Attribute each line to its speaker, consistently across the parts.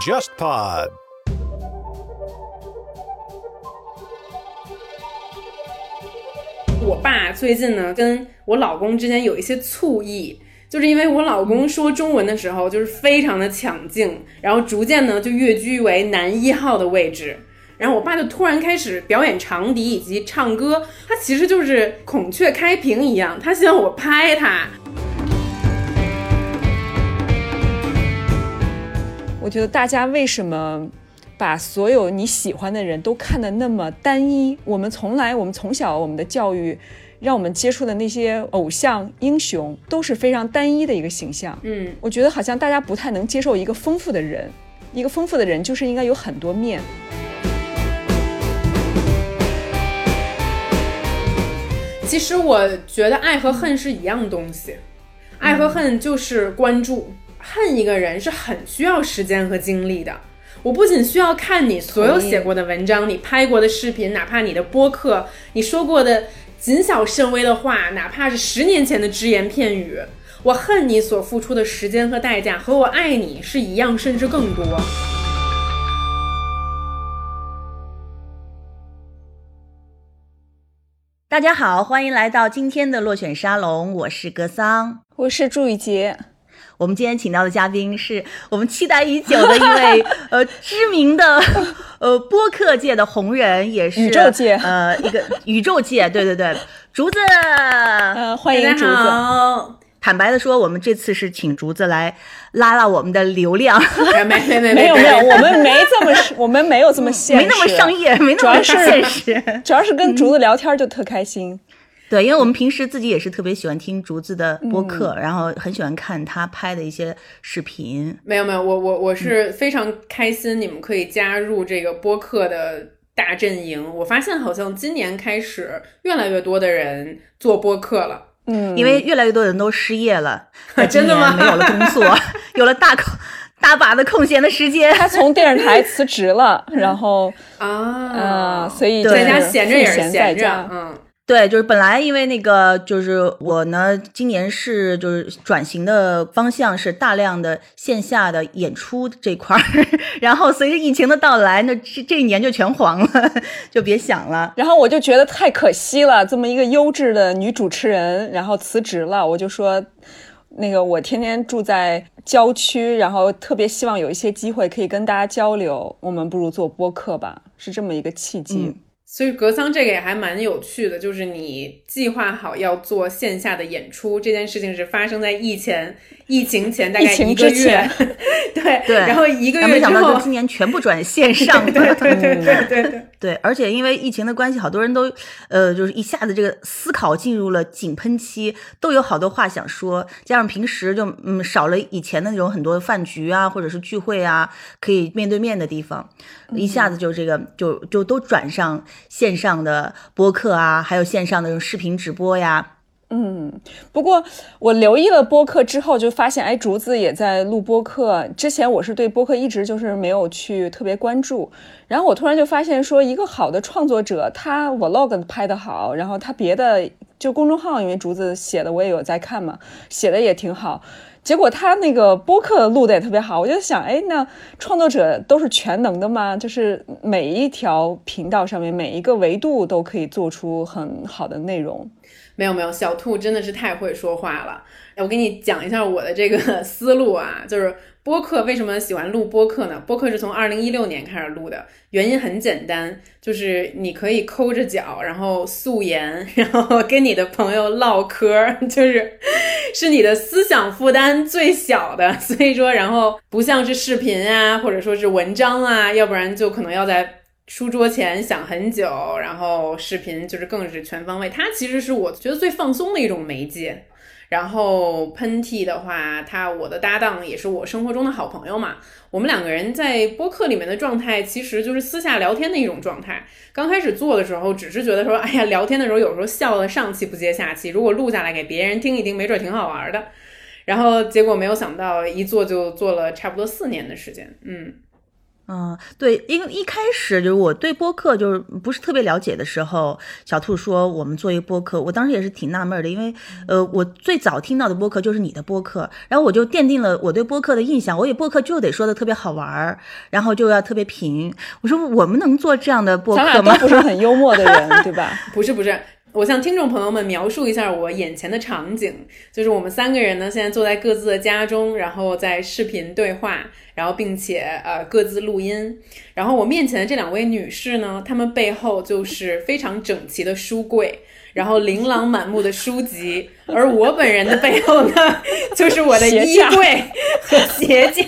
Speaker 1: JustPod。
Speaker 2: 我爸最近呢，跟我老公之间有一些醋意，就是因为我老公说中文的时候就是非常的抢镜，然后逐渐呢就跃居为男一号的位置。然后我爸就突然开始表演长笛以及唱歌，他其实就是孔雀开屏一样，他希望我拍他。
Speaker 3: 我觉得大家为什么把所有你喜欢的人都看得那么单一？我们从来，我们从小我们的教育，让我们接触的那些偶像英雄都是非常单一的一个形象。
Speaker 2: 嗯，
Speaker 3: 我觉得好像大家不太能接受一个丰富的人，一个丰富的人就是应该有很多面。
Speaker 2: 其实我觉得爱和恨是一样东西，爱和恨就是关注。恨一个人是很需要时间和精力的。我不仅需要看你所有写过的文章，你拍过的视频，哪怕你的播客，你说过的谨小慎微的话，哪怕是十年前的只言片语，我恨你所付出的时间和代价，和我爱你是一样，甚至更多。
Speaker 4: 大家好，欢迎来到今天的落选沙龙，我是格桑，
Speaker 3: 我是祝雨洁。
Speaker 4: 我们今天请到的嘉宾是我们期待已久的一位 呃知名的 呃播客界的红人，也是
Speaker 3: 宇宙界。
Speaker 4: 呃一个宇宙界，对对对，竹子，
Speaker 3: 呃欢迎竹子。
Speaker 4: 坦白的说，我们这次是请竹子来拉拉我们的流量，
Speaker 2: 没没没
Speaker 3: 没有没有，我们没这么 我们没有这么现
Speaker 4: 实，没那么商业，没那么现实，
Speaker 3: 主要是跟竹子聊天就特开心。
Speaker 4: 对，因为我们平时自己也是特别喜欢听竹子的播客，然后很喜欢看他拍的一些视频。
Speaker 2: 没有没有，我我我是非常开心，你们可以加入这个播客的大阵营。我发现好像今年开始，越来越多的人做播客了。
Speaker 3: 嗯，
Speaker 4: 因为越来越多人都失业了，
Speaker 2: 真的吗？
Speaker 4: 没有了工作，有了大空大把的空闲的时间，
Speaker 3: 他 从电视台辞职了，然后
Speaker 2: 啊，
Speaker 3: 所以
Speaker 2: 在家闲着也是
Speaker 3: 闲
Speaker 2: 着，嗯。
Speaker 4: 对，就是本来因为那个，就是我呢，今年是就是转型的方向是大量的线下的演出这块儿，然后随着疫情的到来，那这这一年就全黄了，就别想了。
Speaker 3: 然后我就觉得太可惜了，这么一个优质的女主持人，然后辞职了，我就说，那个我天天住在郊区，然后特别希望有一些机会可以跟大家交流，我们不如做播客吧，是这么一个契机。
Speaker 2: 所以格桑这个也还蛮有趣的，就是你计划好要做线下的演出这件事情是发生在疫前疫情前大概一个月，对
Speaker 4: 对，
Speaker 2: 然后一个月
Speaker 4: 没想到就今年全部转线上，
Speaker 2: 对对对对对对
Speaker 4: 对，而且因为疫情的关系，好多人都呃就是一下子这个思考进入了井喷期，都有好多话想说，加上平时就嗯少了以前的那种很多饭局啊或者是聚会啊可以面对面的地方，一下子就这个就就都转上。线上的播客啊，还有线上的这种视频直播呀。
Speaker 3: 嗯，不过我留意了播客之后，就发现，哎，竹子也在录播客。之前我是对播客一直就是没有去特别关注，然后我突然就发现，说一个好的创作者，他 vlog 拍的好，然后他别的就公众号，因为竹子写的我也有在看嘛，写的也挺好。结果他那个播客录的也特别好，我就想，哎，那创作者都是全能的吗？就是每一条频道上面每一个维度都可以做出很好的内容。
Speaker 2: 没有没有，小兔真的是太会说话了。我给你讲一下我的这个思路啊，就是播客为什么喜欢录播客呢？播客是从二零一六年开始录的，原因很简单，就是你可以抠着脚，然后素颜，然后跟你的朋友唠嗑，就是是你的思想负担最小的。所以说，然后不像是视频啊，或者说是文章啊，要不然就可能要在。书桌前想很久，然后视频就是更是全方位。它其实是我觉得最放松的一种媒介。然后喷嚏的话，他我的搭档也是我生活中的好朋友嘛。我们两个人在播客里面的状态，其实就是私下聊天的一种状态。刚开始做的时候，只是觉得说，哎呀，聊天的时候有时候笑的上气不接下气。如果录下来给别人听一听，没准挺好玩的。然后结果没有想到，一做就做了差不多四年的时间。嗯。
Speaker 4: 嗯，对，因为一开始就是我对播客就是不是特别了解的时候，小兔说我们做一个播客，我当时也是挺纳闷的，因为呃，我最早听到的播客就是你的播客，然后我就奠定了我对播客的印象，我以为播客就得说的特别好玩儿，然后就要特别平。我说我们能做这样的播
Speaker 3: 咱俩
Speaker 4: 客吗？
Speaker 3: 都不是很幽默的人，对吧？
Speaker 2: 不是不是，我向听众朋友们描述一下我眼前的场景，就是我们三个人呢，现在坐在各自的家中，然后在视频对话，然后并且呃各自录音。然后我面前的这两位女士呢，她们背后就是非常整齐的书柜。然后琳琅满目的书籍，而我本人的背后呢，就是我的衣柜和鞋架。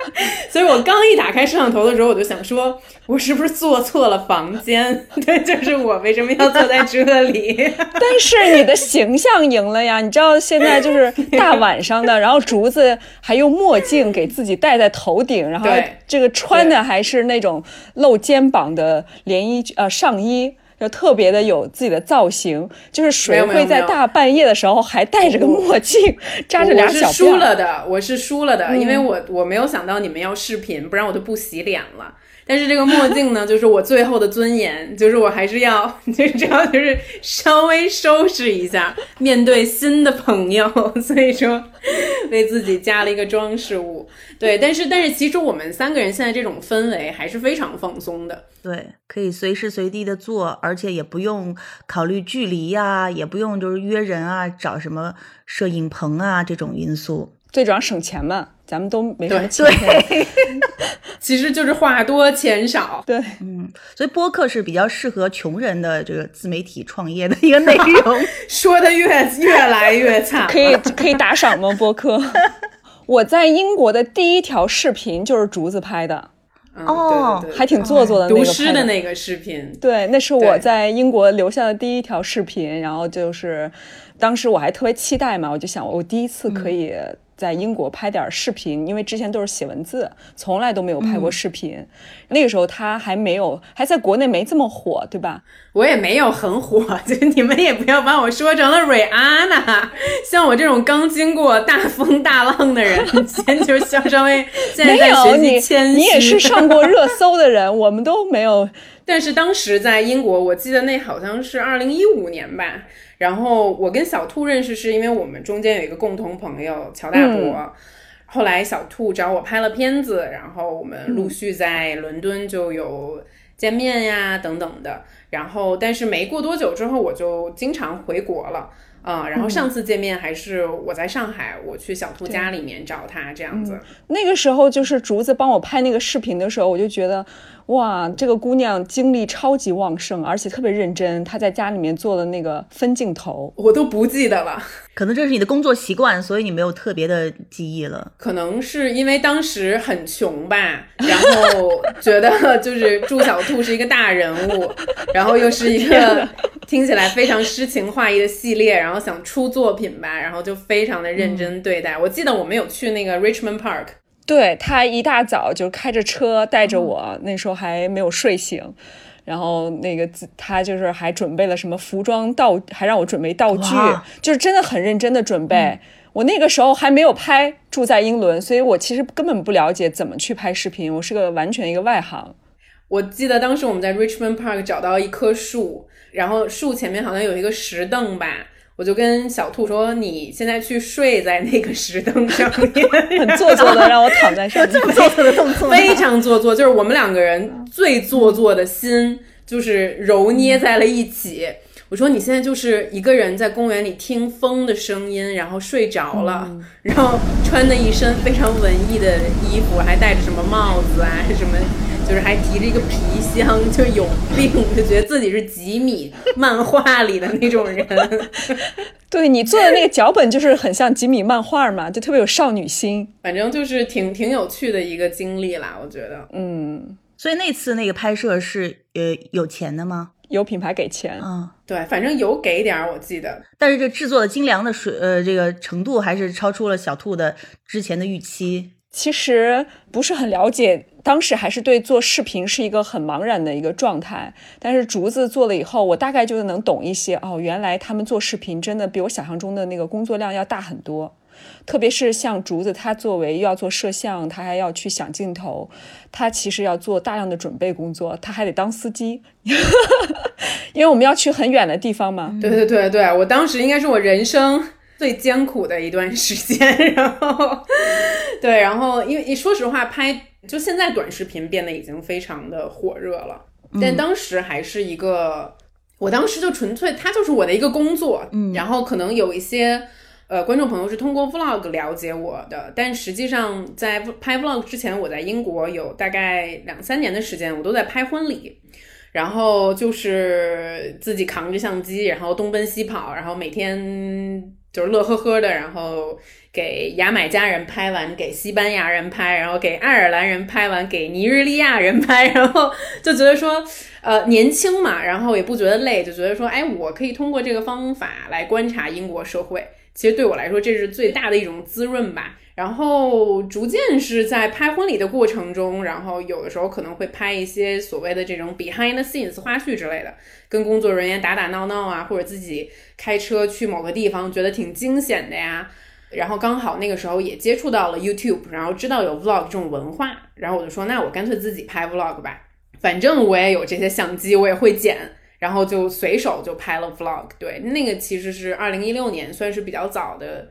Speaker 2: 所以我刚一打开摄像头的时候，我就想说，我是不是坐错了房间？对，就是我为什么要坐在这里？
Speaker 3: 但是你的形象赢了呀！你知道现在就是大晚上的，然后竹子还用墨镜给自己戴在头顶，然后这个穿的还是那种露肩膀的连衣呃上衣。就特别的有自己的造型，就是谁会在大半夜的时候还戴着个墨镜，扎着俩小辫儿？
Speaker 2: 输了的，我是输了的，
Speaker 3: 嗯
Speaker 2: 因为我我没有想到你们要视频，不然我就不洗脸了。但是这个墨镜呢，就是我最后的尊严，就是我还是要，就这样，就是稍微收拾一下，面对新的朋友，所以说为自己加了一个装饰物。对，但是但是其实我们三个人现在这种氛围还是非常放松的。
Speaker 4: 对，可以随时随地的做，而且也不用考虑距离呀、也不用就是约人啊，找什么摄影棚啊这种因素。
Speaker 3: 最主要省钱嘛，咱们都没什么
Speaker 2: 对
Speaker 3: 钱。
Speaker 2: 其实就是话多钱少，
Speaker 3: 对，嗯
Speaker 4: 所以播客是比较适合穷人的这个自媒体创业的一个内容。
Speaker 2: 说的越越来越惨了。
Speaker 3: 可以可以打赏吗？播客。我在英国的第一条视频就是竹子拍的，
Speaker 2: 嗯
Speaker 4: 哦
Speaker 2: 对对对
Speaker 3: 还挺做作的那个
Speaker 2: 读
Speaker 3: 拍
Speaker 2: 诗的那个视频。
Speaker 3: 对，那是我在英国留下的第一条视频，然后就是当时我还特别期待嘛，我就想我第一次可以在英国拍点视频，因为之前都是写文字，从来都没有拍过视频。那个时候他还没有，还在国内没这么火，对吧？
Speaker 2: 我也没有很火，就你们也不要把我说成了瑞安娜。像我这种刚经过大风大浪的人，先就稍稍微现在在
Speaker 3: 没有
Speaker 2: 学
Speaker 3: 你
Speaker 2: 习谦虚。
Speaker 3: 你也是上过热搜的人，我们都没有。
Speaker 2: 但是当时在英国，我记得那好像是二零一五年吧。然后我跟小兔认识是因为我们中间有一个共同朋友乔大伯。后来小兔找我拍了片子，然后我们陆续在伦敦就有见面呀等等的。然后但是没过多久之后，我就经常回国了。啊、然后上次见面还是我在上海，我去小兔家里面找他这样子。
Speaker 3: 那个时候就是竹子帮我拍那个视频的时候，我就觉得，哇，这个姑娘精力超级旺盛，而且特别认真。她在家里面做的那个分镜头，
Speaker 2: 我都不记得了，
Speaker 4: 可能这是你的工作习惯，所以你没有特别的记忆了。
Speaker 2: 可能是因为当时很穷吧，然后觉得就是 祝小兔是一个大人物，然后又是一个听起来非常诗情画意的系列，然后想出作品吧，然后就非常的认真对待。我记得我们有去那个 Richmond Park，
Speaker 3: 对他一大早就开着车带着我，那时候还没有睡醒。然后那个自她就是还准备了什么服装道，还让我准备道具，就是真的很认真的准备。我那个时候还没有拍住在英伦，所以我其实根本不了解怎么去拍视频，我是个完全一个外行。
Speaker 2: 我记得当时我们在 Richmond Park 找到一棵树，然后树前面好像有一个石凳吧。我就跟小兔说：“你现在去睡在那个石凳上面，
Speaker 3: 很做作的让我躺在上面。
Speaker 4: 做作的动作，
Speaker 2: 非常做作，就是我们两个人最做作的心，就是揉捏在了一起。我说你现在就是一个人在公园里听风的声音，然后睡着了，然后穿的一身非常文艺的衣服，还戴着什么帽子啊，什么就是还提着一个皮箱，就有病，就觉得自己是吉米漫画里的那种人。
Speaker 3: 对你做的那个脚本就是很像吉米漫画嘛，就特别有少女心。
Speaker 2: 反正就是挺挺有趣的一个经历啦，我觉得。
Speaker 3: 嗯，
Speaker 4: 所以那次那个拍摄是呃有钱的吗？
Speaker 3: 有品牌给钱。
Speaker 4: 嗯，
Speaker 2: 对，反正有给点儿，我记得。
Speaker 4: 但是这制作的精良的水呃这个程度还是超出了小兔的之前的预期。
Speaker 3: 其实不是很了解，当时还是对做视频是一个很茫然的一个状态。但是竹子做了以后，我大概就能懂一些。哦，原来他们做视频真的比我想象中的那个工作量要大很多。特别是像竹子，他作为又要做摄像，他还要去想镜头，他其实要做大量的准备工作，他还得当司机，因为我们要去很远的地方嘛。
Speaker 2: 对对对对，我当时应该是我人生最艰苦的一段时间，然后对，然后因为说实话，拍就现在短视频变得已经非常的火热了，但当时还是一个。我当时就纯粹，它就是我的一个工作，嗯，然后可能有一些呃观众朋友是通过 vlog 了解我的，但实际上在拍 vlog 之前，我在英国有大概两三年的时间，我都在拍婚礼，然后就是自己扛着相机，然后东奔西跑，然后每天就是乐呵呵的，然后。给牙买加人拍完，给西班牙人拍，然后给爱尔兰人拍完，给尼日利亚人拍，然后就觉得说，呃，年轻嘛，然后也不觉得累，就觉得说，哎，我可以通过这个方法来观察英国社会。其实对我来说，这是最大的一种滋润吧。然后逐渐是在拍婚礼的过程中，然后有的时候可能会拍一些所谓的这种 behind the scenes 花絮之类的，跟工作人员打打闹闹啊，或者自己开车去某个地方，觉得挺惊险的呀。然后刚好那个时候也接触到了 YouTube，然后知道有 Vlog 这种文化，然后我就说，那我干脆自己拍 Vlog 吧，反正我也有这些相机，我也会剪，然后就随手就拍了 Vlog。对，那个其实是二零一六年，算是比较早的，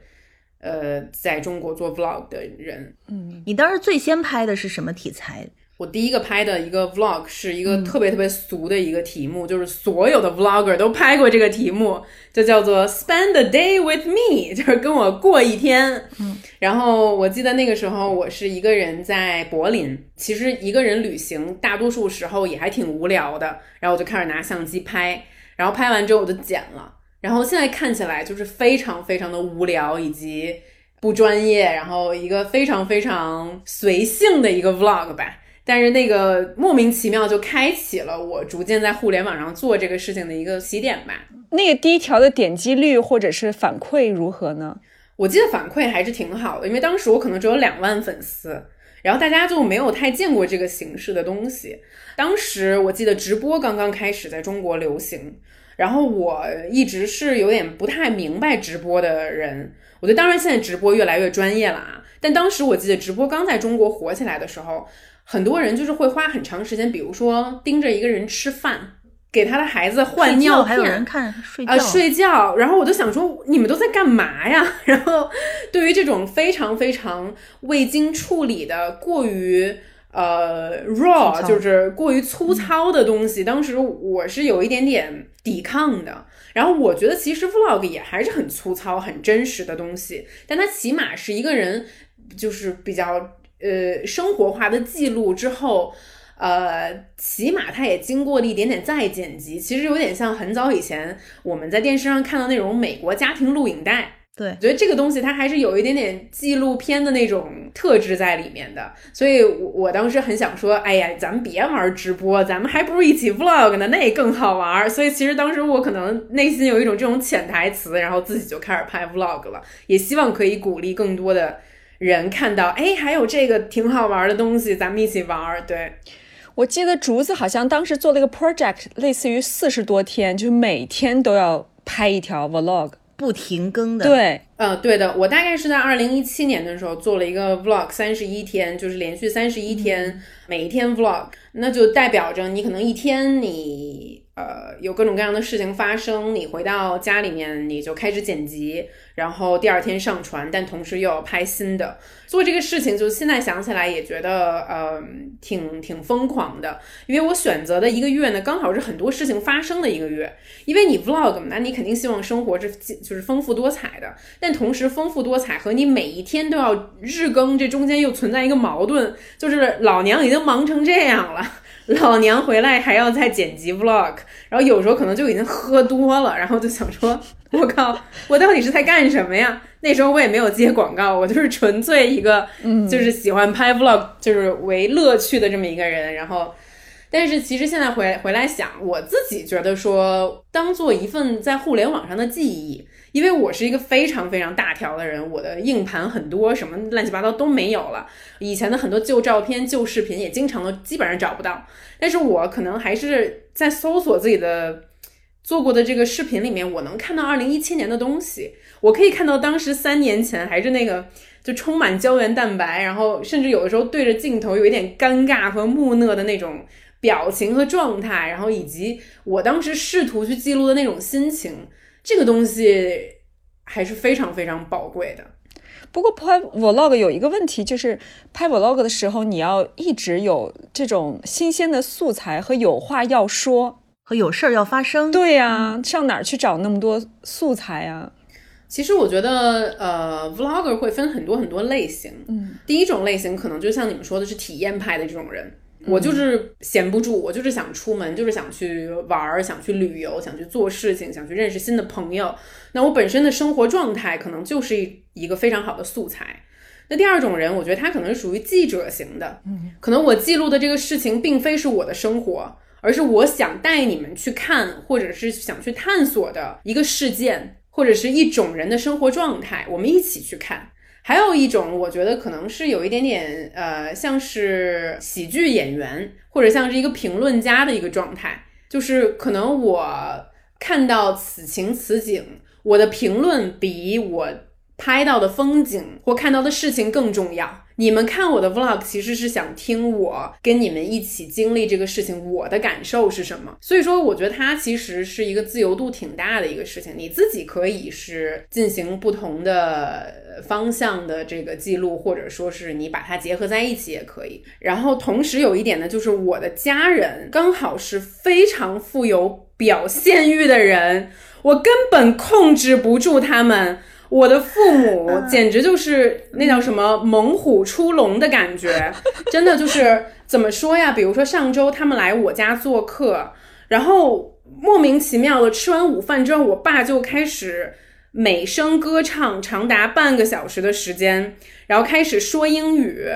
Speaker 2: 呃，在中国做 Vlog 的人。
Speaker 4: 嗯，你当时最先拍的是什么题材？
Speaker 2: 我第一个拍的一个 vlog 是一个特别特别俗的一个题目，就是所有的 vlogger 都拍过这个题目，就叫做 Spend a day with me，就是跟我过一天。嗯，然后我记得那个时候我是一个人在柏林，其实一个人旅行大多数时候也还挺无聊的，然后我就开始拿相机拍，然后拍完之后我就剪了，然后现在看起来就是非常非常的无聊以及不专业，然后一个非常非常随性的一个 vlog 吧。但是那个莫名其妙就开启了我逐渐在互联网上做这个事情的一个起点吧。
Speaker 3: 那个第一条的点击率或者是反馈如何呢？
Speaker 2: 我记得反馈还是挺好的，因为当时我可能只有两万粉丝，然后大家就没有太见过这个形式的东西。当时我记得直播刚刚开始在中国流行，然后我一直是有点不太明白直播的人。我觉得当然现在直播越来越专业了啊，但当时我记得直播刚在中国火起来的时候。很多人就是会花很长时间，比如说盯着一个人吃饭，给他的孩子换尿
Speaker 4: 片，还有人看睡
Speaker 2: 啊睡觉。然后我就想说，你们都在干嘛呀？然后对于这种非常非常未经处理的、过于呃 raw，就是过于粗糙的东西，当时我是有一点点抵抗的。然后我觉得其实 vlog 也还是很粗糙、很真实的东西，但它起码是一个人就是比较。呃，生活化的记录之后，呃，起码它也经过了一点点再剪辑，其实有点像很早以前我们在电视上看到那种美国家庭录影带。
Speaker 4: 对，
Speaker 2: 我觉得这个东西它还是有一点点纪录片的那种特质在里面的。所以，我我当时很想说，哎呀，咱们别玩直播，咱们还不如一起 vlog 呢，那更好玩。所以，其实当时我可能内心有一种这种潜台词，然后自己就开始拍 vlog 了，也希望可以鼓励更多的。人看到，哎，还有这个挺好玩的东西，咱们一起玩。对，
Speaker 3: 我记得竹子好像当时做了一个 project，类似于四十多天，就是每天都要拍一条 vlog，
Speaker 4: 不停更的。
Speaker 3: 对，
Speaker 2: 嗯，对的。我大概是在二零一七年的时候做了一个 vlog，三十一天，就是连续三十一天，每一天 vlog，那就代表着你可能一天你呃有各种各样的事情发生，你回到家里面你就开始剪辑。然后第二天上传，但同时又要拍新的，做这个事情，就现在想起来也觉得，呃，挺挺疯狂的。因为我选择的一个月呢，刚好是很多事情发生的一个月。因为你 vlog 嘛，那你肯定希望生活是就是丰富多彩的，但同时丰富多彩和你每一天都要日更，这中间又存在一个矛盾，就是老娘已经忙成这样了。老娘回来还要再剪辑 vlog，然后有时候可能就已经喝多了，然后就想说，我靠，我到底是在干什么呀？那时候我也没有接广告，我就是纯粹一个，就是喜欢拍 vlog，就是为乐趣的这么一个人。然后，但是其实现在回回来想，我自己觉得说，当做一份在互联网上的记忆。因为我是一个非常非常大条的人，我的硬盘很多，什么乱七八糟都没有了。以前的很多旧照片、旧视频也经常都基本上找不到。但是我可能还是在搜索自己的做过的这个视频里面，我能看到二零一七年的东西，我可以看到当时三年前还是那个就充满胶原蛋白，然后甚至有的时候对着镜头有一点尴尬和木讷的那种表情和状态，然后以及我当时试图去记录的那种心情，这个东西还是非常非常宝贵的。
Speaker 3: 不过拍 vlog 有一个问题，就是拍 vlog 的时候，你要一直有这种新鲜的素材和有话要说。
Speaker 4: 和有事儿要发生。
Speaker 3: 对呀、上哪儿去找那么多素材啊？
Speaker 2: 其实我觉得，呃，vlogger 会分很多很多类型。
Speaker 3: 嗯，
Speaker 2: 第一种类型可能就像你们说的是体验派的这种人，我就是闲不住，我就是想出门，就是想去玩儿，想去旅游，想去做事情，想去认识新的朋友。那我本身的生活状态可能就是一一个非常好的素材。那第二种人，我觉得他可能是属于记者型的，嗯，可能我记录的这个事情并非是我的生活，而是我想带你们去看，或者是想去探索的一个事件，或者是一种人的生活状态，我们一起去看。还有一种，我觉得可能是有一点点呃，像是喜剧演员，或者像是一个评论家的一个状态，就是可能我看到此情此景，我的评论比我拍到的风景或看到的事情更重要。你们看我的 vlog，其实是想听我跟你们一起经历这个事情，我的感受是什么。所以说，我觉得它其实是一个自由度挺大的一个事情。你自己可以是进行不同的方向的这个记录，或者说是你把它结合在一起也可以。然后同时有一点呢，就是我的家人刚好是非常富有表现欲的人，我根本控制不住他们。我的父母简直就是那叫什么猛虎出笼的感觉，真的就是怎么说呀？比如说上周他们来我家做客，然后莫名其妙的吃完午饭之后，我爸就开始美声歌唱长达半个小时的时间，然后开始说英语。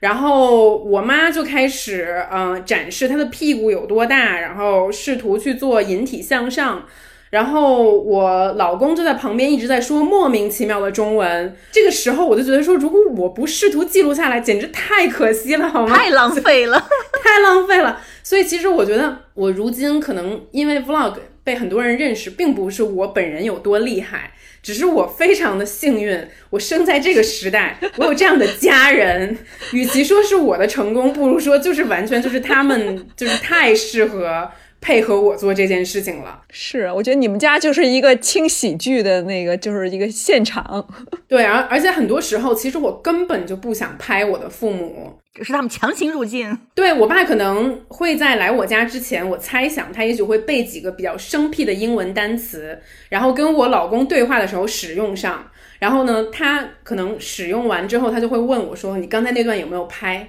Speaker 2: 然后我妈就开始，嗯、展示她的屁股有多大，然后试图去做引体向上。然后我老公就在旁边一直在说莫名其妙的中文。这个时候我就觉得说，如果我不试图记录下来，简直太可惜了，好吗？
Speaker 4: 太浪费了。
Speaker 2: 太浪费了。所以其实我觉得，我如今可能因为 vlog 被很多人认识，并不是我本人有多厉害，只是我非常的幸运，我生在这个时代，我有这样的家人。与其说是我的成功，不如说就是完全就是他们就是太适合配合我做这件事情了。
Speaker 3: 是，我觉得你们家就是一个轻喜剧的那个，就是一个现场。
Speaker 2: 对，而而且很多时候，其实我根本就不想拍我的父母，
Speaker 4: 只是他们强行入境，
Speaker 2: 对我爸可能会在来我家之前，我猜想他也许会背几个比较生僻的英文单词，然后跟我老公对话的时候使用上。然后呢，他可能使用完之后，他就会问我说：“你刚才那段有没有拍？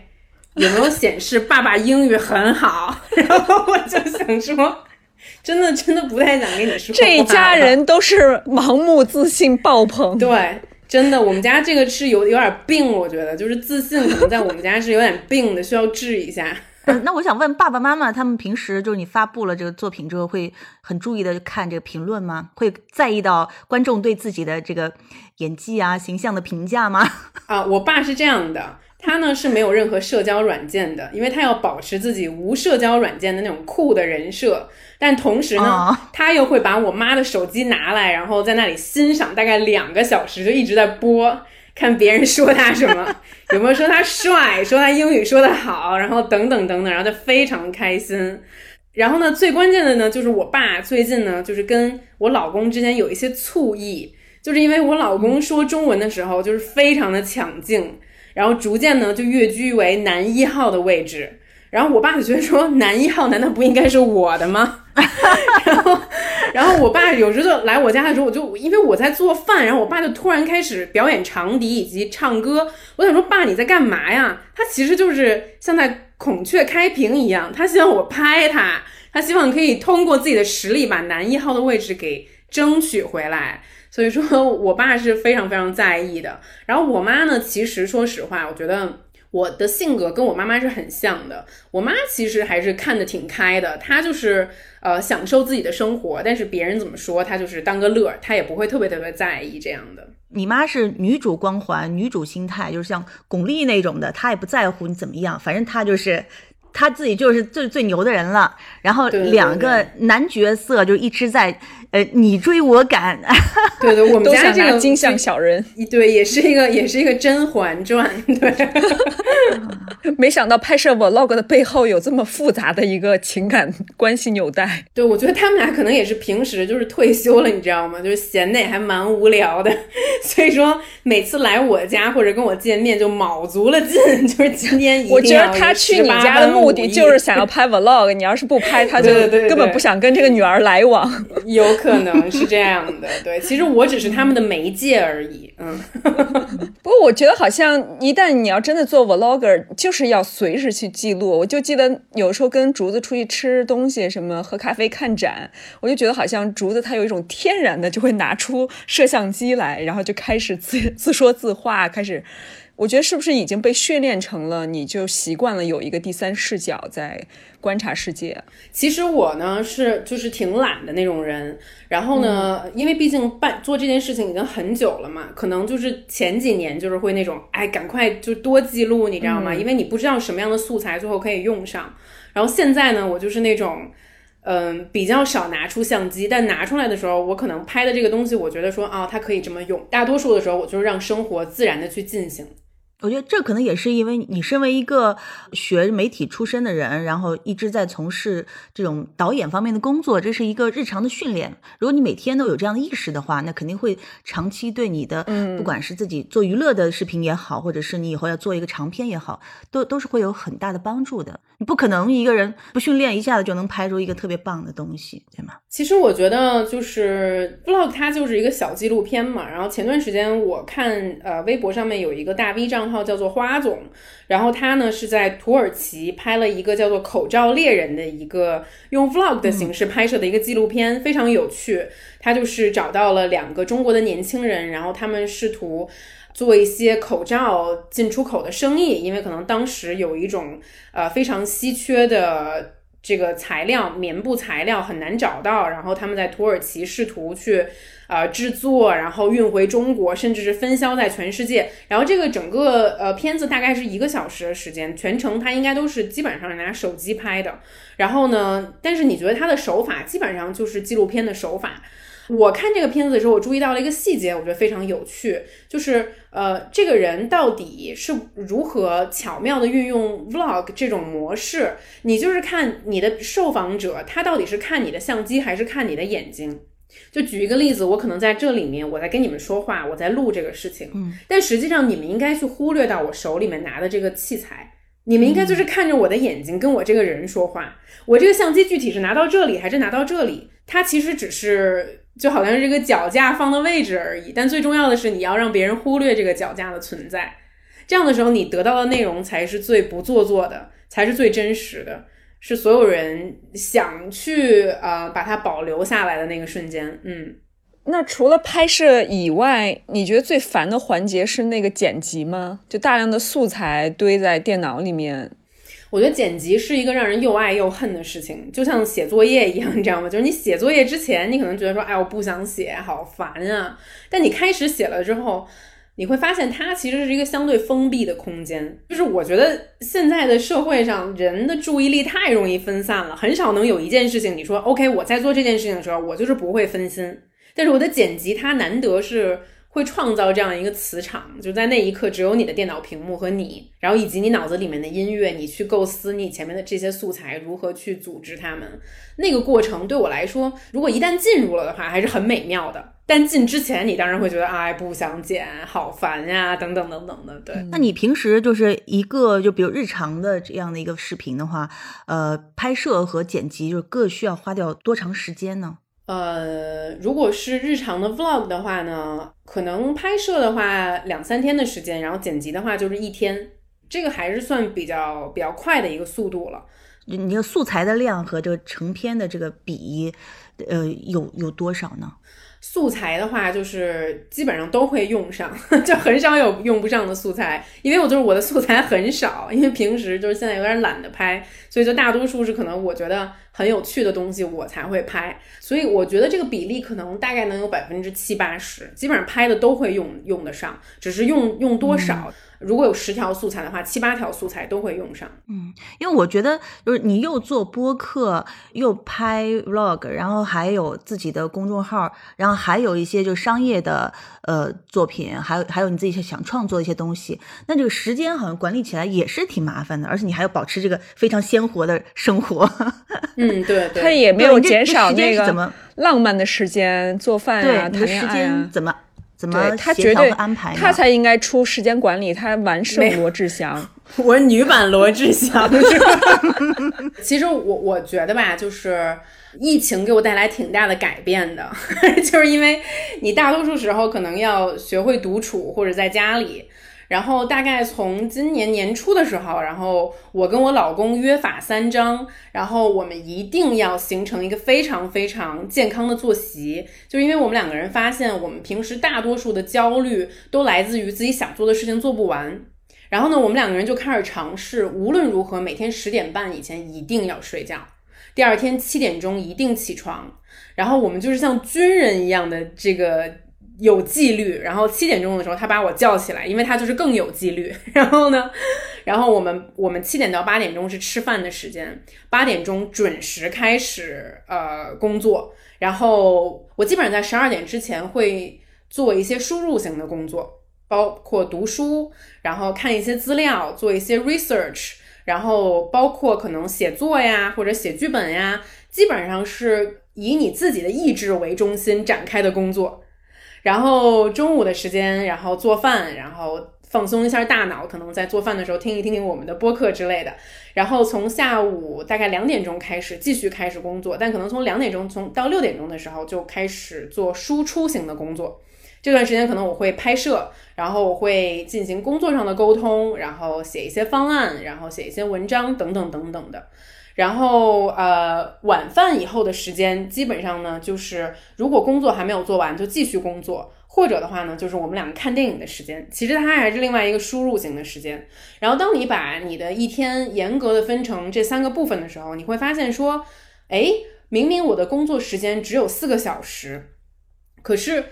Speaker 2: 有没有显示爸爸英语很好？” 然后我就想说，真的真的不太想跟你说话
Speaker 3: 这一家人都是盲目自信爆棚。
Speaker 2: 对，真的，我们家这个是有有点病，我觉得就是自信，可能在我们家是有点病的，需要治一下。
Speaker 4: 嗯那我想问爸爸妈妈，他们平时就是你发布了这个作品之后，会很注意的看这个评论吗？会在意到观众对自己的这个演技啊、形象的评价吗？
Speaker 2: 啊，我爸是这样的，他呢是没有任何社交软件的，因为他要保持自己无社交软件的那种酷的人设，但同时呢，
Speaker 4: 哦
Speaker 2: 他又会把我妈的手机拿来，然后在那里欣赏大概两个小时，就一直在播。看别人说他什么，有没有说他帅，说他英语说得好，然后等等等等，然后就非常开心。然后呢，最关键的呢，就是我爸最近呢，就是跟我老公之间有一些醋意，就是因为我老公说中文的时候，就是非常的抢镜，然后逐渐呢就跃居为男一号的位置。然后我爸就觉得说，男一号难道不应该是我的吗？然后，然后我爸有时候就来我家的时候，我就因为我在做饭，然后我爸就突然开始表演长笛以及唱歌。我想说，爸你在干嘛呀？他其实就是像在孔雀开屏一样，他希望我拍他，他希望可以通过自己的实力把男一号的位置给争取回来。所以说 我爸是非常非常在意的。然后我妈呢，其实说实话，我觉得。我的性格跟我妈妈是很像的，我妈其实还是看得挺开的，她就是呃享受自己的生活，但是别人怎么说，她就是当个乐儿，她也不会特别特别在意这样的。
Speaker 4: 你妈是女主光环、女主心态，就是像巩俐那种的，她也不在乎你怎么样，反正她就是她自己就是最最牛的人了。然后两个男角色就一直在呃你追我赶，
Speaker 2: 对对，我们家这个
Speaker 3: 金像小人，
Speaker 2: 对，也是一个也是一个《甄嬛传》，对。
Speaker 3: 没想到拍摄 vlog 的背后有这么复杂的一个情感关系纽带。
Speaker 2: 对，我觉得他们俩可能也是平时就是退休了，你知道吗？就是闲的也还蛮无聊的，所以说每次来我家或者跟我见面就卯足了劲，就是今天一定
Speaker 3: 我觉得他去你家的目的就是想要拍 vlog，你要是不拍，他就根本不想跟这个女儿来往。
Speaker 2: 有可能是这样的。对，其实我只是他们的媒介而已。嗯，
Speaker 3: 不过我觉得好像一旦你要真的做 vlogger，就是要随时去记录。我就记得有时候跟竹子出去吃东西，什么喝咖啡、看展，我就觉得好像竹子他有一种天然的就会拿出摄像机来，然后就开始自自说自话，开始。我觉得是不是已经被训练成了，你就习惯了有一个第三视角在观察世界？
Speaker 2: 其实我呢是就是挺懒的那种人，然后呢，因为毕竟办做这件事情已经很久了嘛，可能就是前几年就是会那种，哎，赶快就多记录，你知道吗？因为你不知道什么样的素材最后可以用上。然后现在呢，我就是那种。嗯，比较少拿出相机，但拿出来的时候，我可能拍的这个东西，我觉得说啊，它可以这么用。大多数的时候，我就是让生活自然的去进行。
Speaker 4: 我觉得这可能也是因为你身为一个学媒体出身的人，然后一直在从事这种导演方面的工作，这是一个日常的训练。如果你每天都有这样的意识的话，那肯定会长期对你的，不管是自己做娱乐的视频也好，或者是你以后要做一个长片也好，都都是会有很大的帮助的。你不可能一个人不训练一下子就能拍出一个特别棒的东西，对吗？
Speaker 2: 其实我觉得就是 vlog 它就是一个小纪录片嘛。然后前段时间我看呃微博上面有一个大 V 账号叫做花总，然后他呢是在土耳其拍了一个叫做《口罩猎人》的一个用 vlog 的形式拍摄的一个纪录片，非常有趣。他就是找到了两个中国的年轻人，然后他们试图。做一些口罩进出口的生意，因为可能当时有一种呃非常稀缺的这个材料，棉布材料很难找到，然后他们在土耳其试图去呃制作，然后运回中国，甚至是分销在全世界。然后这个整个呃片子大概是一个小时的时间，全程它应该都是基本上拿手机拍的。然后呢，但是你觉得它的手法基本上就是纪录片的手法。我看这个片子的时候，我注意到了一个细节，我觉得非常有趣，就是呃，这个人到底是如何巧妙的运用 vlog 这种模式？你就是看你的受访者，他到底是看你的相机还是看你的眼睛？就举一个例子，我可能在这里面我在跟你们说话，我在录这个事情，嗯，但实际上你们应该去忽略到我手里面拿的这个器材。你们应该就是看着我的眼睛跟我这个人说话。我这个相机具体是拿到这里还是拿到这里？它其实只是就好像是这个脚架放的位置而已。但最重要的是你要让别人忽略这个脚架的存在。这样的时候，你得到的内容才是最不做作的，才是最真实的，是所有人想去呃把它保留下来的那个瞬间。嗯。
Speaker 3: 那除了拍摄以外，你觉得最烦的环节是那个剪辑吗？就大量的素材堆在电脑里面。
Speaker 2: 我觉得剪辑是一个让人又爱又恨的事情，就像写作业一样，你知道吗？就是你写作业之前，你可能觉得说，哎，我不想写，好烦啊。但你开始写了之后，你会发现它其实是一个相对封闭的空间。就是我觉得现在的社会上，人的注意力太容易分散了，很少能有一件事情，你说 OK，我在做这件事情的时候，我就是不会分心。但是我的剪辑，它难得是会创造这样一个磁场，就在那一刻，只有你的电脑屏幕和你，然后以及你脑子里面的音乐，你去构思你前面的这些素材如何去组织它们，那个过程对我来说，如果一旦进入了的话，还是很美妙的。但进之前，你当然会觉得，哎，不想剪，好烦呀，等等等等的。对，
Speaker 4: 那你平时就是一个，就比如日常的这样的一个视频的话，呃，拍摄和剪辑就是各需要花掉多长时间呢？
Speaker 2: 呃，如果是日常的 vlog 的话呢，可能拍摄的话两三天的时间，然后剪辑的话就是一天，这个还是算比较比较快的一个速度了。
Speaker 4: 你的素材的量和这个成片的这个比，呃，有有多少呢？
Speaker 2: 素材的话，就是基本上都会用上，就很少有用不上的素材。因为我就是我的素材很少，因为平时就是现在有点懒得拍，所以就大多数是可能我觉得很有趣的东西我才会拍。所以我觉得这个比例可能大概能有百分之七八十，基本上拍的都会用用得上，只是用用多少。如果有十条素材的话，七八条素材都会用上。
Speaker 4: 嗯，因为我觉得就是你又做播客，又拍 vlog，然后还有自己的公众号，然后还有一些就商业的呃作品，还有还有你自己想创作的一些东西，那这个时间好像管理起来也是挺麻烦的，而且你还要保持这个非常鲜活的生活。
Speaker 2: 嗯，对对，
Speaker 3: 他也没有减少
Speaker 4: 这
Speaker 3: 个
Speaker 4: 怎么
Speaker 3: 浪漫的时间，做饭呀、
Speaker 4: 对你的时
Speaker 3: 谈恋爱啊。
Speaker 4: 间怎么怎么
Speaker 3: 对他绝对
Speaker 4: 安排？
Speaker 3: 他才应该出时间管理，他完胜罗志祥。
Speaker 2: 我是女版罗志祥。其实我我觉得吧，就是疫情给我带来挺大的改变的，就是因为你大多数时候可能要学会独处或者在家里。然后大概从今年年初的时候，然后我跟我老公约法三章，然后我们一定要形成一个非常非常健康的作息，就因为我们两个人发现，我们平时大多数的焦虑都来自于自己想做的事情做不完。然后呢，我们两个人就开始尝试，无论如何每天十点半以前一定要睡觉，第二天七点钟一定起床。然后我们就是像军人一样的这个有纪律。然后七点钟的时候，他把我叫起来，因为他就是更有纪律。然后呢，然后我们我们七点到八点钟是吃饭的时间，八点钟准时开始呃工作。然后我基本上在十二点之前会做一些输入型的工作。包括读书，然后看一些资料，做一些 research，然后包括可能写作呀，或者写剧本呀，基本上是以你自己的意志为中心展开的工作。然后中午的时间，然后做饭，然后放松一下大脑，可能在做饭的时候听一听我们的播客之类的。然后从下午大概两点钟开始继续开始工作，但可能从两点钟从到六点钟的时候就开始做输出型的工作。这段时间可能我会拍摄，然后我会进行工作上的沟通，然后写一些方案，然后写一些文章等等等等的。然后呃，晚饭以后的时间基本上呢，就是如果工作还没有做完，就继续工作，或者的话呢，就是我们两个看电影的时间。其实它还是另外一个输入型的时间。然后当你把你的一天严格的分成这三个部分的时候，你会发现说，哎，明明我的工作时间只有四个小时，可是。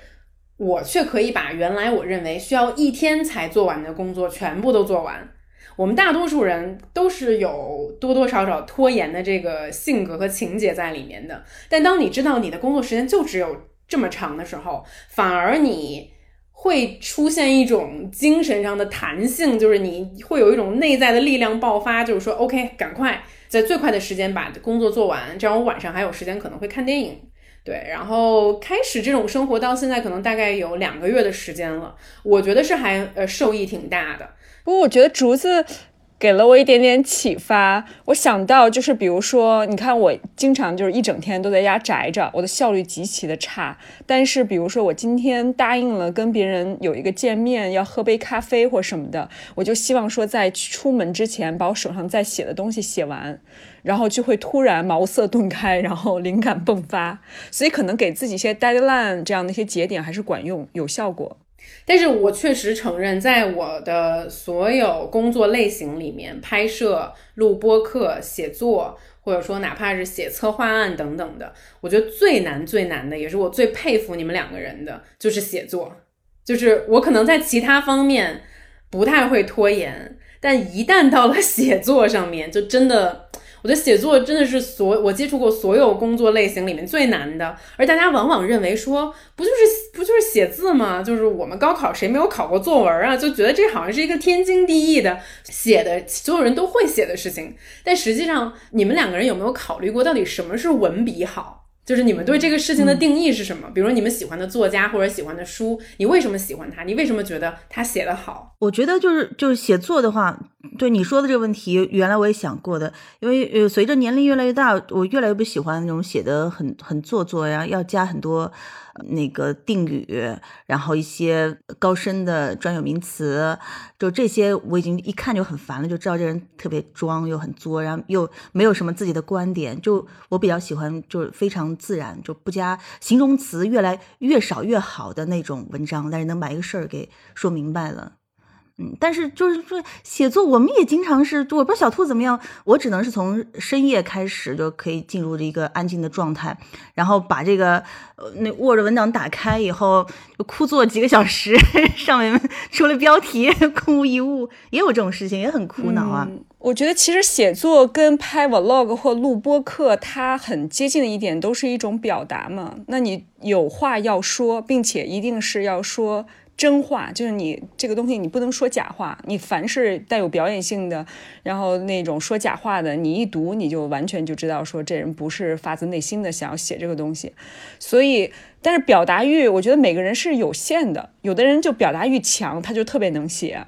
Speaker 2: 我却可以把原来我认为需要一天才做完的工作全部都做完。我们大多数人都是有多多少少拖延的这个性格和情节在里面的。但当你知道你的工作时间就只有这么长的时候，反而你会出现一种精神上的弹性，就是你会有一种内在的力量爆发，就是说，OK，赶快在最快的时间把工作做完，这样我晚上还有时间可能会看电影。对，然后开始这种生活到现在可能大概有两个月的时间了，我觉得是还呃受益挺大的。
Speaker 3: 不过我觉得竹子给了我一点点启发，我想到就是比如说，你看我经常就是一整天都在家宅着，我的效率极其的差。但是比如说我今天答应了跟别人有一个见面，要喝杯咖啡或什么的，我就希望说在出门之前把我手上在写的东西写完。然后就会突然茅塞顿开，然后灵感迸发，所以可能给自己一些 deadline 这样的一些节点还是管用有效果。
Speaker 2: 但是我确实承认，在我的所有工作类型里面，拍摄、录播课、写作，或者说哪怕是写策划案等等的，我觉得最难最难的，也是我最佩服你们两个人的，就是写作。就是我可能在其他方面不太会拖延，但一旦到了 写作上面，就真的。我觉得写作真的是所我接触过所有工作类型里面最难的，而大家往往认为说，不就是不就是写字吗？就是我们高考谁没有考过作文啊？就觉得这好像是一个天经地义的写的，所有人都会写的事情。但实际上，你们两个人有没有考虑过，到底什么是文笔好？就是你们对这个事情的定义是什么？比如你们喜欢的作家或者喜欢的书，你为什么喜欢他？你为什么觉得他写的好？
Speaker 4: 我觉得就是就是写作的话，对你说的这个问题，原来我也想过的。因为呃，随着年龄越来越大，我越来越不喜欢那种写的很很做作呀，要加很多那个定语，然后一些高深的专有名词，就这些我已经一看就很烦了，就知道这人特别装又很作，然后又没有什么自己的观点。就我比较喜欢就是非常自然，就不加形容词，越来越少越好的那种文章，但是能把一个事儿给说明白了。嗯，但是就是说写作，我们也经常是，我不知道小兔怎么样，我只能是从深夜开始就可以进入一个安静的状态，然后把这个那 Word 文档打开以后，枯坐几个小时，上面除了标题空无一物，也有这种事情，也很苦恼啊。
Speaker 3: 我觉得其实写作跟拍 vlog 或录播课，它很接近的一点，都是一种表达嘛。那你有话要说，并且一定是要说真话，就是你这个东西你不能说假话。你凡是带有表演性的，然后那种说假话的，你一读你就完全就知道说这人不是发自内心的想要写这个东西。所以，但是表达欲，我觉得每个人是有限的，有的人就表达欲强，他就特别能写。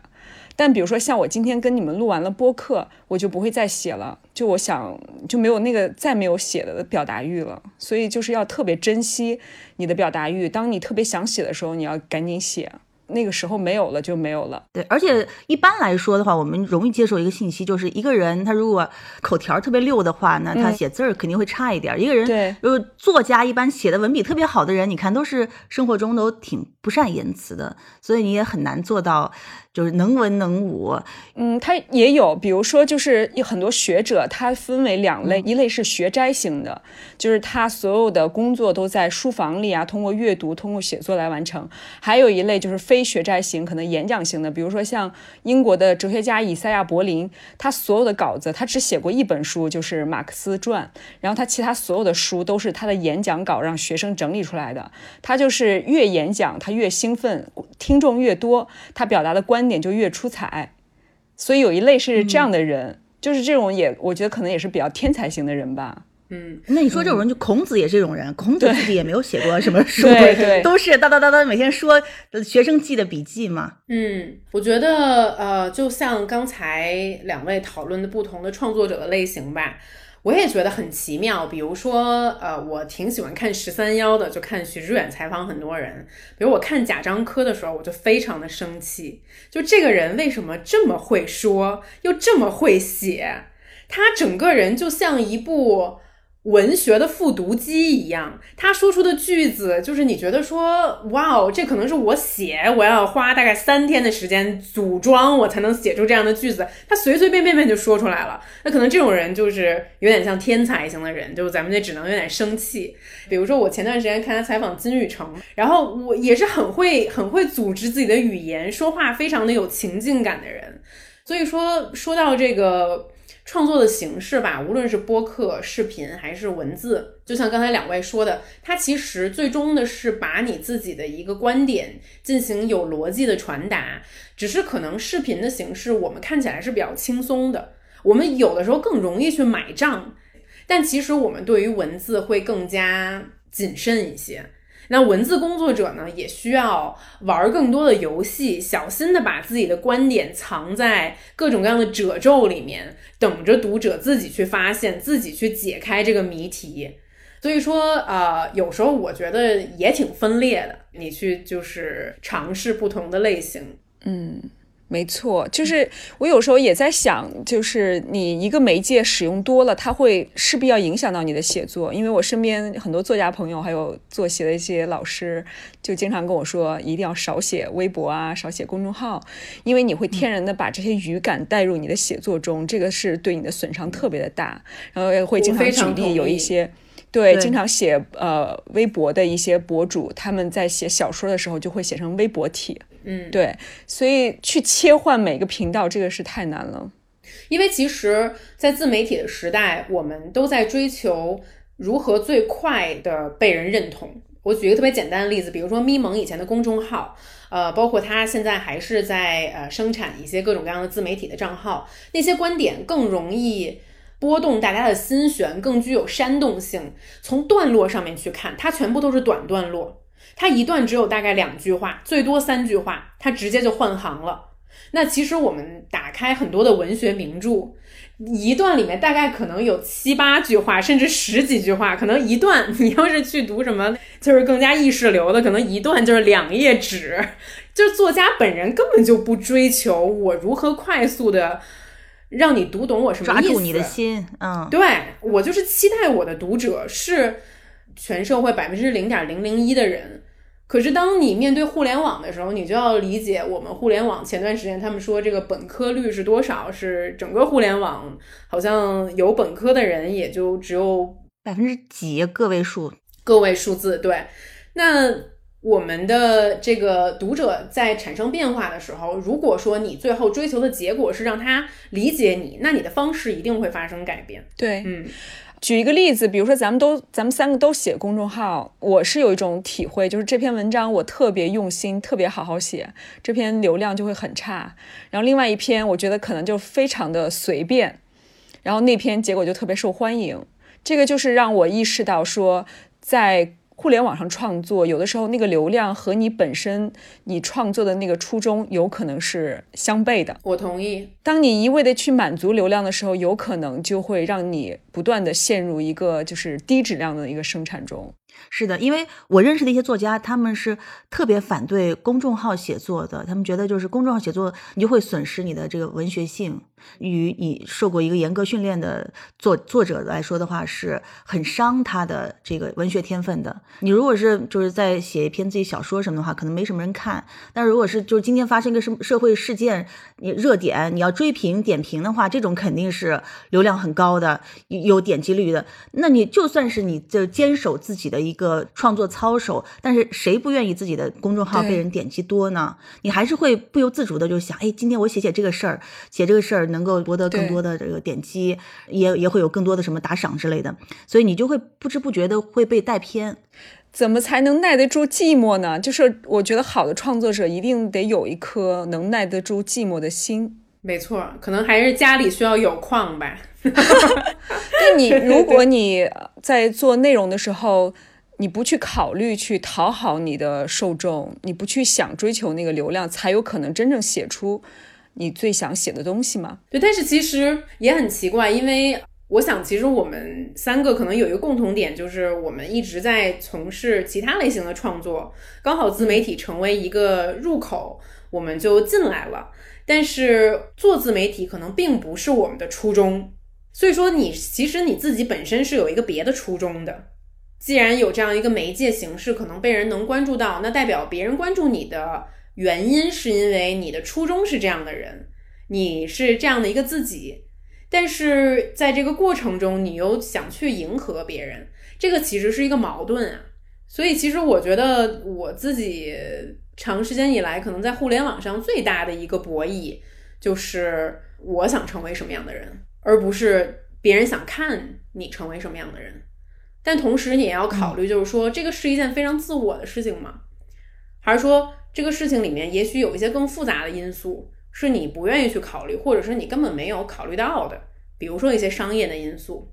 Speaker 3: 但比如说，像我今天跟你们录完了播客，我就不会再写了。就我想，就没有那个再没有写的表达欲了。所以就是要特别珍惜你的表达欲。当你特别想写的时候，你要赶紧写。那个时候没有了就没有了。
Speaker 4: 对，而且一般来说的话，我们容易接受一个信息，就是一个人他如果口条特别溜的话，那他写字儿肯定会差一点。一个人，
Speaker 3: 对，
Speaker 4: 如果作家一般写的文笔特别好的人，你看都是生活中都挺不善言辞的，所以你也很难做到就是能文能武。
Speaker 3: 嗯，他也有，比如说就是有很多学者，他分为两类，一类是学斋型的，就是他所有的工作都在书房里啊，通过阅读、通过写作来完成；还有一类就是非学斋型，可能演讲型的，比如说像英国的哲学家以赛亚·柏林，他所有的稿子他只写过一本书，就是《马克思传》，然后他其他所有的书都是他的演讲稿让学生整理出来的。他就是越演讲他越兴奋，听众越多，他表达的观点就越出彩。所以有一类是这样的人，就是这种也，我觉得可能也是比较天才型的人吧。
Speaker 2: 嗯，
Speaker 4: 那你说这种人，就孔子也是这种人，孔子自己也没有写过什么 书，
Speaker 3: 对 对，
Speaker 4: 都是哒哒哒哒每天说学生记的笔记嘛。
Speaker 2: 嗯，我觉得呃，就像刚才两位讨论的不同的创作者的类型吧。我也觉得很奇妙，比如说，呃，我挺喜欢看十三幺的，就看徐志远采访很多人。比如我看贾樟柯的时候，我就非常的生气，就这个人为什么这么会说，又这么会写？他整个人就像一部文学的复读机一样，他说出的句子就是你觉得说，哇哦，这可能是我写，我要花大概三天的时间组装，我才能写出这样的句子。他随随便便便就说出来了。那可能这种人就是有点像天才型的人，就咱们就只能有点生气。比如说我前段时间看他采访金宇澄，然后我也是很会很会组织自己的语言，说话非常的有情境感的人。所以说说到这个。创作的形式吧，无论是播客、视频还是文字，就像刚才两位说的，它其实最终的是把你自己的一个观点进行有逻辑的传达。只是可能视频的形式我们看起来是比较轻松的，我们有的时候更容易去买账，但其实我们对于文字会更加谨慎一些。那文字工作者呢，也需要玩更多的游戏，小心的把自己的观点藏在各种各样的褶皱里面，等着读者自己去发现，自己去解开这个谜题。所以说，呃，有时候我觉得也挺分裂的，你去就是尝试不同的类型，
Speaker 3: 嗯。没错，就是我有时候也在想，就是你一个媒介使用多了，它会势必要影响到你的写作。因为我身边很多作家朋友，还有作协的一些老师，就经常跟我说，一定要少写微博啊，少写公众号，因为你会天然的把这些语感带入你的写作中，这个是对你的损伤特别的大。然后也会经常举例有一些。对，经常写呃微博的一些博主，他们在写小说的时候就会写成微博体。
Speaker 2: 嗯，
Speaker 3: 对，所以去切换每个频道，这个是太难了。
Speaker 2: 因为其实，在自媒体的时代，我们都在追求如何最快的被人认同。我举一个特别简单的例子，比如说咪蒙以前的公众号，呃，包括他现在还是在呃生产一些各种各样的自媒体的账号，那些观点更容易。波动大家的心弦，更具有煽动性。从段落上面去看，它全部都是短段落，它一段只有大概两句话，最多三句话，它直接就换行了。那其实我们打开很多的文学名著，一段里面大概可能有七八句话，甚至十几句话。可能一段你要是去读什么，就是更加意识流的，可能一段就是两页纸。就作家本人根本就不追求我如何快速的。让你读懂我什么
Speaker 4: 意思？抓住你的心，嗯，
Speaker 2: 对我就是期待我的读者是全社会百分之零点零零一的人，可是当你面对互联网的时候，你就要理解我们互联网前段时间他们说这个本科率是多少，是整个互联网好像有本科的人也就只有
Speaker 4: 百分之几个位数，
Speaker 2: 个位数字。对，那我们的这个读者在产生变化的时候，如果说你最后追求的结果是让他理解你，那你的方式一定会发生改变。
Speaker 3: 对，
Speaker 2: 嗯。
Speaker 3: 举一个例子，比如说咱们都咱们三个都写公众号，我是有一种体会，就是这篇文章我特别用心，特别好好写，这篇流量就会很差。然后另外一篇我觉得可能就非常的随便，然后那篇结果就特别受欢迎。这个就是让我意识到说，在互联网上创作，有的时候那个流量和你本身你创作的那个初衷有可能是相悖的。
Speaker 2: 我同意。
Speaker 3: 当你一味的去满足流量的时候，有可能就会让你不断的陷入一个就是低质量的一个生产中。
Speaker 4: 是的，因为我认识的一些作家，他们是特别反对公众号写作的。他们觉得，就是公众号写作，你就会损失你的这个文学性。与你受过一个严格训练的作作者来说的话，是很伤他的这个文学天分的。你如果是就是在写一篇自己小说什么的话，可能没什么人看。但如果是就是今天发生一个什社会事件，你热点你要追评点评的话，这种肯定是流量很高的，有点击率的。那你就算是你这坚守自己的。一个创作操守，但是谁不愿意自己的公众号被人点击多呢？你还是会不由自主的就想，哎，今天我写写这个事儿，写这个事儿能够博得更多的这个点击，也也会有更多的什么打赏之类的，所以你就会不知不觉的会被带偏。
Speaker 3: 怎么才能耐得住寂寞呢？就是我觉得好的创作者一定得有一颗能耐得住寂寞的心。
Speaker 2: 没错，可能还是家里需要有矿吧。
Speaker 3: 那你，如果你在做内容的时候。你不去考虑去讨好你的受众，你不去想追求那个流量，才有可能真正写出你最想写的东西吗？
Speaker 2: 对，但是其实也很奇怪，因为我想，其实我们三个可能有一个共同点，就是我们一直在从事其他类型的创作，刚好自媒体成为一个入口，我们就进来了。但是做自媒体可能并不是我们的初衷，所以说你其实你自己本身是有一个别的初衷的。既然有这样一个媒介形式，可能被人能关注到，那代表别人关注你的原因是因为你的初衷是这样的人，你是这样的一个自己。但是在这个过程中，你又想去迎合别人，这个其实是一个矛盾啊。所以，其实我觉得我自己长时间以来，可能在互联网上最大的一个博弈，就是我想成为什么样的人，而不是别人想看你成为什么样的人。但同时，你也要考虑，就是说，这个是一件非常自我的事情吗？还是说，这个事情里面也许有一些更复杂的因素，是你不愿意去考虑，或者是你根本没有考虑到的？比如说一些商业的因素。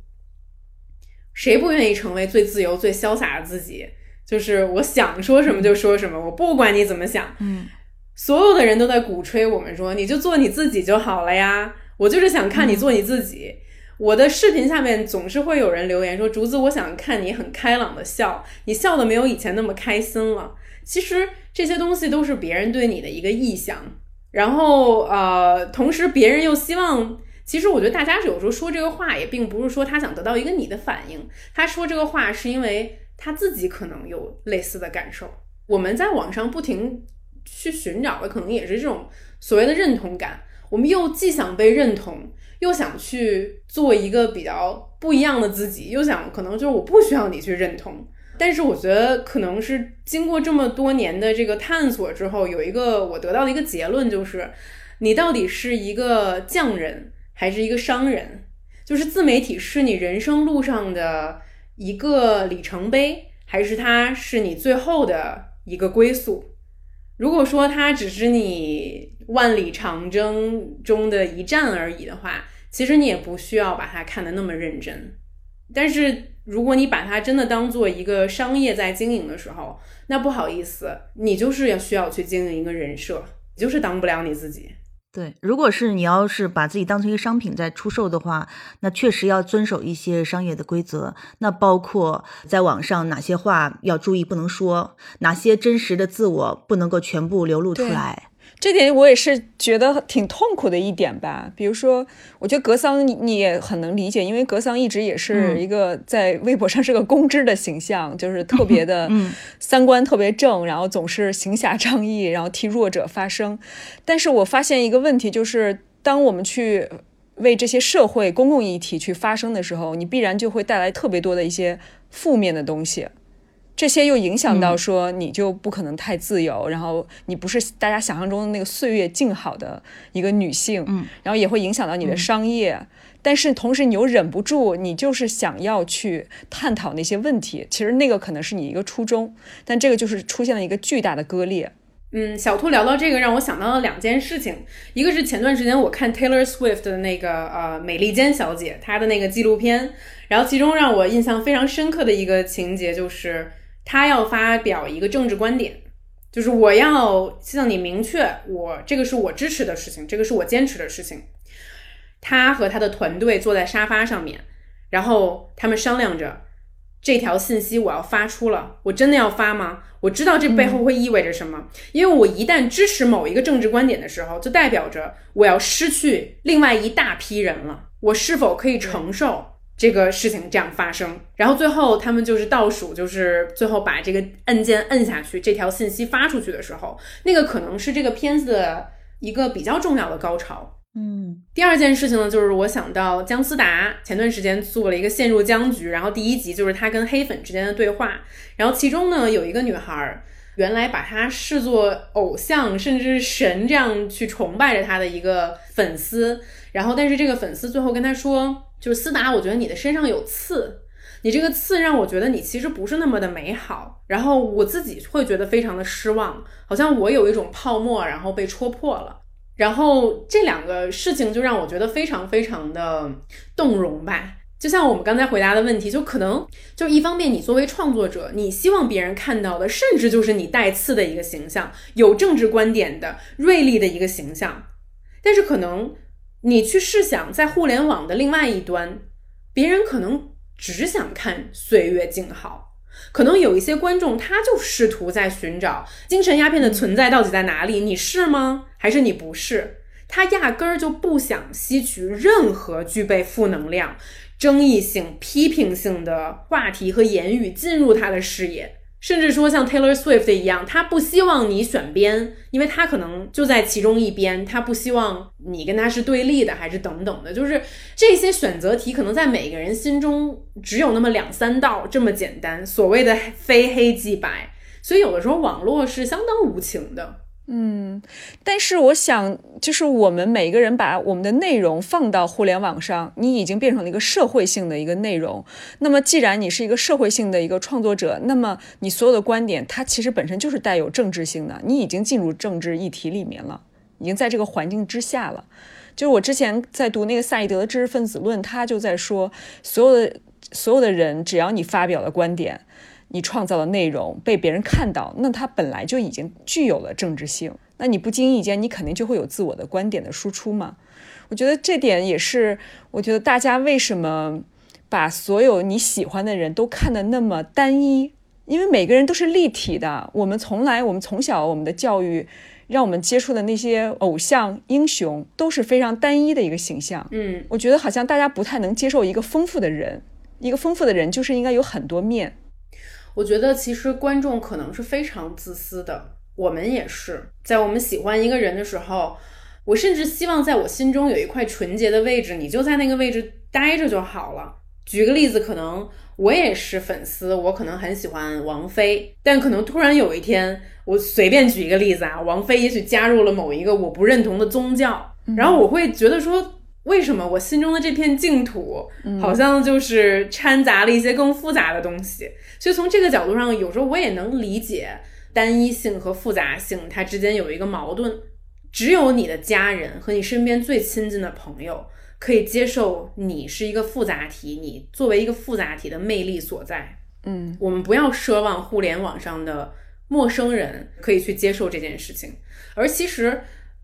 Speaker 2: 谁不愿意成为最自由、最潇洒的自己？就是我想说什么就说什么，我不管你怎么想。
Speaker 3: 嗯，
Speaker 2: 所有的人都在鼓吹我们说，你就做你自己就好了呀。我就是想看你做你自己。我的视频下面总是会有人留言说：“竹子，我想看你很开朗的笑，你笑的没有以前那么开心了。”其实这些东西都是别人对你的一个臆想，然后呃，同时别人又希望，其实我觉得大家有时候说这个话也并不是说他想得到一个你的反应，他说这个话是因为他自己可能有类似的感受。我们在网上不停去寻找的可能也是这种所谓的认同感，我们又既想被认同。又想去做一个比较不一样的自己，又想可能就是我不需要你去认同，但是我觉得可能是经过这么多年的这个探索之后，有一个我得到的一个结论就是，你到底是一个匠人还是一个商人？就是自媒体是你人生路上的一个里程碑，还是它是你最后的一个归宿？如果说它只是你。万里长征中的一站而已的话，其实你也不需要把它看得那么认真。但是如果你把它真的当做一个商业在经营的时候，那不好意思，你就是要需要去经营一个人设，你就是当不了你自己。
Speaker 4: 对，如果是你要是把自己当成一个商品在出售的话，那确实要遵守一些商业的规则。那包括在网上哪些话要注意不能说，哪些真实的自我不能够全部流露出来。
Speaker 3: 这点我也是觉得挺痛苦的一点吧。比如说，我觉得格桑你也很能理解，因为格桑一直也是一个在微博上是个公知的形象，就是特别的三观特别正，然后总是行侠仗义，然后替弱者发声。但是我发现一个问题，就是当我们去为这些社会公共议题去发声的时候，你必然就会带来特别多的一些负面的东西。这些又影响到说你就不可能太自由，然后你不是大家想象中的那个岁月静好的一个女性，
Speaker 4: 嗯，
Speaker 3: 然后也会影响到你的商业，但是同时你又忍不住，你就是想要去探讨那些问题，其实那个可能是你一个初衷，但这个就是出现了一个巨大的割裂。
Speaker 2: 嗯，小兔聊到这个，让我想到了两件事情，一个是前段时间我看 Taylor Swift 的那个呃美利坚小姐她的那个纪录片，然后其中让我印象非常深刻的一个情节就是。他要发表一个政治观点，就是我要向你明确，我这个是我支持的事情，这个是我坚持的事情。他和他的团队坐在沙发上面，然后他们商量着这条信息我要发出了，我真的要发吗？我知道这背后会意味着什么，因为我一旦支持某一个政治观点的时候，就代表着我要失去另外一大批人了。我是否可以承受？这个事情这样发生，然后最后他们就是倒数，就是最后把这个按键摁下去，这条信息发出去的时候，那个可能是这个片子的一个比较重要的高潮。
Speaker 4: 嗯，
Speaker 2: 第二件事情呢，就是我想到姜思达前段时间做了一个陷入僵局，然后第一集就是他跟黑粉之间的对话，然后其中呢有一个女孩，原来把他视作偶像甚至是神这样去崇拜着他的一个粉丝，然后但是这个粉丝最后跟他说。就是思达，我觉得你的身上有刺，你这个刺让我觉得你其实不是那么的美好，然后我自己会觉得非常的失望，好像我有一种泡沫，然后被戳破了。然后这两个事情就让我觉得非常非常的动容吧。就像我们刚才回答的问题，就可能就一方面，你作为创作者，你希望别人看到的，甚至就是你带刺的一个形象，有政治观点的锐利的一个形象，但是可能。你去试想，在互联网的另外一端，别人可能只想看岁月静好，可能有一些观众他就试图在寻找精神鸦片的存在到底在哪里？你是吗？还是你不是？他压根儿就不想吸取任何具备负能量、争议性、批评性的话题和言语进入他的视野。甚至说像 Taylor Swift 一样，他不希望你选边，因为他可能就在其中一边，他不希望你跟他是对立的，还是等等的，就是这些选择题可能在每个人心中只有那么两三道这么简单，所谓的非黑即白，所以有的时候网络是相当无情的。
Speaker 3: 嗯，但是我想，就是我们每一个人把我们的内容放到互联网上，你已经变成了一个社会性的一个内容。那么，既然你是一个社会性的一个创作者，那么你所有的观点，它其实本身就是带有政治性的。你已经进入政治议题里面了，已经在这个环境之下了。就是我之前在读那个萨义德的知识分子论，他就在说，所有的所有的人，只要你发表了观点。你创造的内容被别人看到，那它本来就已经具有了政治性。那你不经意间，你肯定就会有自我的观点的输出嘛？我觉得这点也是，我觉得大家为什么把所有你喜欢的人都看得那么单一？因为每个人都是立体的。我们从来，我们从小我们的教育，让我们接触的那些偶像英雄都是非常单一的一个形象。
Speaker 2: 嗯，
Speaker 3: 我觉得好像大家不太能接受一个丰富的人。一个丰富的人就是应该有很多面。
Speaker 2: 我觉得其实观众可能是非常自私的，我们也是在我们喜欢一个人的时候，我甚至希望在我心中有一块纯洁的位置，你就在那个位置待着就好了。举个例子，可能我也是粉丝，我可能很喜欢王菲，但可能突然有一天，我随便举一个例子啊，王菲也许加入了某一个我不认同的宗教，然后我会觉得说。为什么我心中的这片净土好像就是掺杂了一些更复杂的东西？所以从这个角度上，有时候我也能理解单一性和复杂性它之间有一个矛盾。只有你的家人和你身边最亲近的朋友可以接受你是一个复杂体，你作为一个复杂体的魅力所在。
Speaker 3: 嗯，
Speaker 2: 我们不要奢望互联网上的陌生人可以去接受这件事情，而其实。